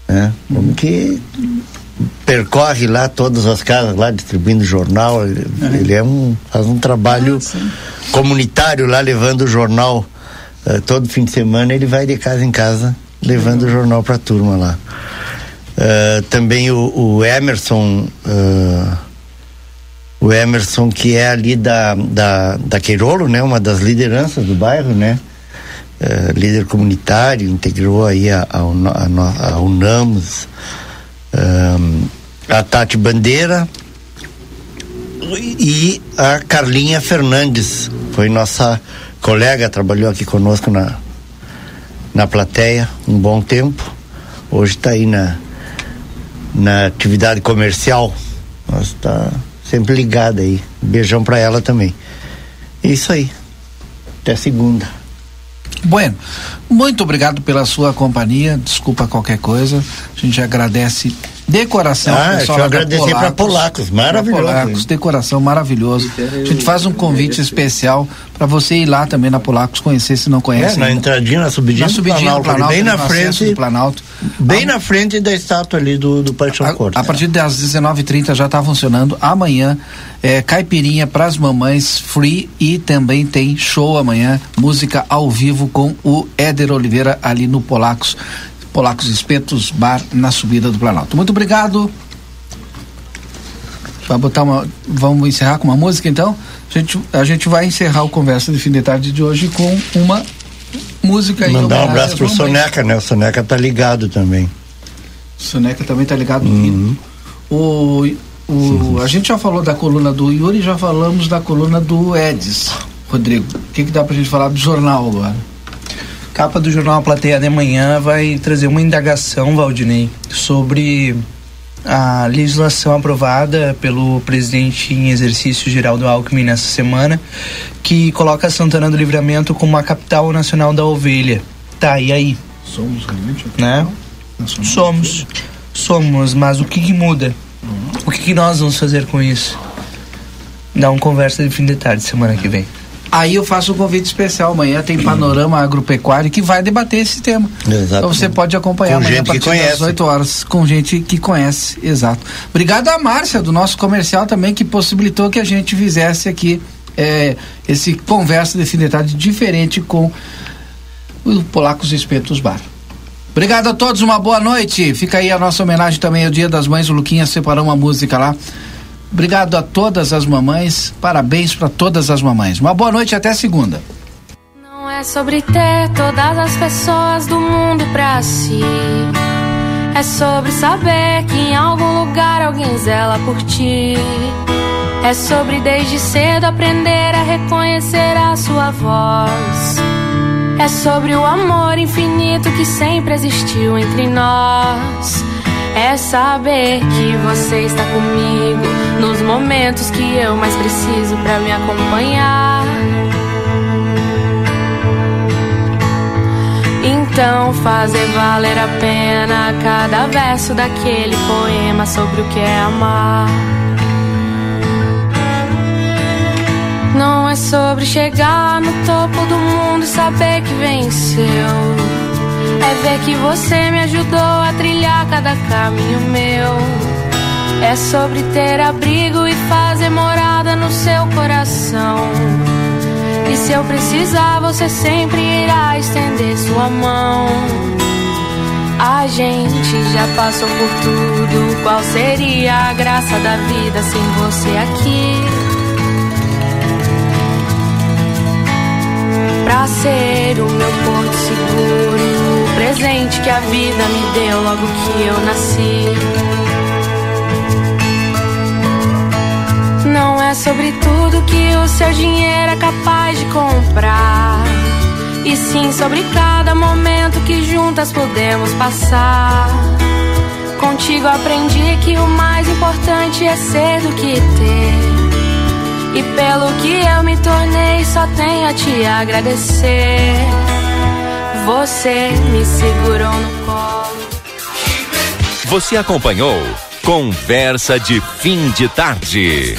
né? Que percorre lá todas as casas lá distribuindo jornal. Ele, ele é um faz um trabalho comunitário lá levando o jornal uh, todo fim de semana. Ele vai de casa em casa levando o jornal para a turma lá uh, também o, o Emerson uh, o Emerson que é ali da, da, da Queirolo, né? Uma das lideranças do bairro, né? líder comunitário, integrou aí a, a, a, a UNAMOS, a Tati Bandeira e a Carlinha Fernandes, foi nossa colega, trabalhou aqui conosco na, na plateia um bom tempo. Hoje está aí na, na atividade comercial. Nós está sempre ligada aí. Beijão para ela também. Isso aí. Até segunda. Bueno, muito obrigado pela sua companhia. Desculpa qualquer coisa. A gente agradece de coração. Ah, deixa eu agradecer para Polacos, maravilhoso. Polacos, decoração maravilhoso. A gente faz um convite especial para você ir lá também na Polacos conhecer se não conhece. É, na entradinha, na subidinha, na subidinha do Planalto, Planalto bem na frente do Planalto. Bem na frente da estátua ali do, do Paixão Corte. A, a partir das 19h30 já está funcionando. Amanhã é caipirinha para as mamães free e também tem show amanhã, música ao vivo com o Éder Oliveira ali no Polacos. Polacos Espetos Bar na subida do Planalto. Muito obrigado. Vai botar uma, vamos encerrar com uma música então? A gente, a gente vai encerrar o conversa de fim de tarde de hoje com uma música aí. Mandar um abraço pro Soneca, né? O Soneca tá ligado também. O Soneca também tá ligado uhum. O, o, a gente já falou da coluna do Yuri, já falamos da coluna do Edis. Rodrigo, o que, que dá pra gente falar do jornal agora? Capa do jornal A Plateia de Manhã vai trazer uma indagação, Valdinei, sobre a legislação aprovada pelo presidente em exercício Geraldo Alckmin nessa semana, que coloca Santana do Livramento como a capital nacional da ovelha. Tá, e aí? Somos realmente a né? Somos. Somos, mas o que, que muda? Uhum. O que, que nós vamos fazer com isso? Dá uma conversa de fim de tarde semana que vem. Aí eu faço um convite especial. Amanhã tem Panorama Agropecuário que vai debater esse tema. Então você pode acompanhar com amanhã a partir das 8 horas com gente que conhece. Exato. Obrigado a Márcia, do nosso comercial também, que possibilitou que a gente fizesse aqui é, esse conversa de fim de tarde diferente com o Polacos Espetos Bar. Obrigado a todos, uma boa noite. Fica aí a nossa homenagem também ao Dia das Mães. O Luquinha separou uma música lá. Obrigado a todas as mamães, parabéns para todas as mamães. Uma boa noite até segunda. Não é sobre ter todas as pessoas do mundo pra si. É sobre saber que em algum lugar alguém zela por ti. É sobre desde cedo aprender a reconhecer a sua voz. É sobre o amor infinito que sempre existiu entre nós. É saber que você está comigo nos momentos que eu mais preciso para me acompanhar. Então fazer valer a pena cada verso daquele poema sobre o que é amar. Não é sobre chegar no topo do mundo e saber que venceu. É ver que você me ajudou a trilhar cada caminho meu. É sobre ter abrigo e fazer morada no seu coração. E se eu precisar, você sempre irá estender sua mão. A gente já passou por tudo. Qual seria a graça da vida sem você aqui? Pra ser o meu porto seguro presente que a vida me deu logo que eu nasci. Não é sobre tudo que o seu dinheiro é capaz de comprar. E sim sobre cada momento que juntas podemos passar. Contigo aprendi que o mais importante é ser do que ter. E pelo que eu me tornei, só tenho a te agradecer. Você me segurou no colo. Você acompanhou Conversa de Fim de Tarde.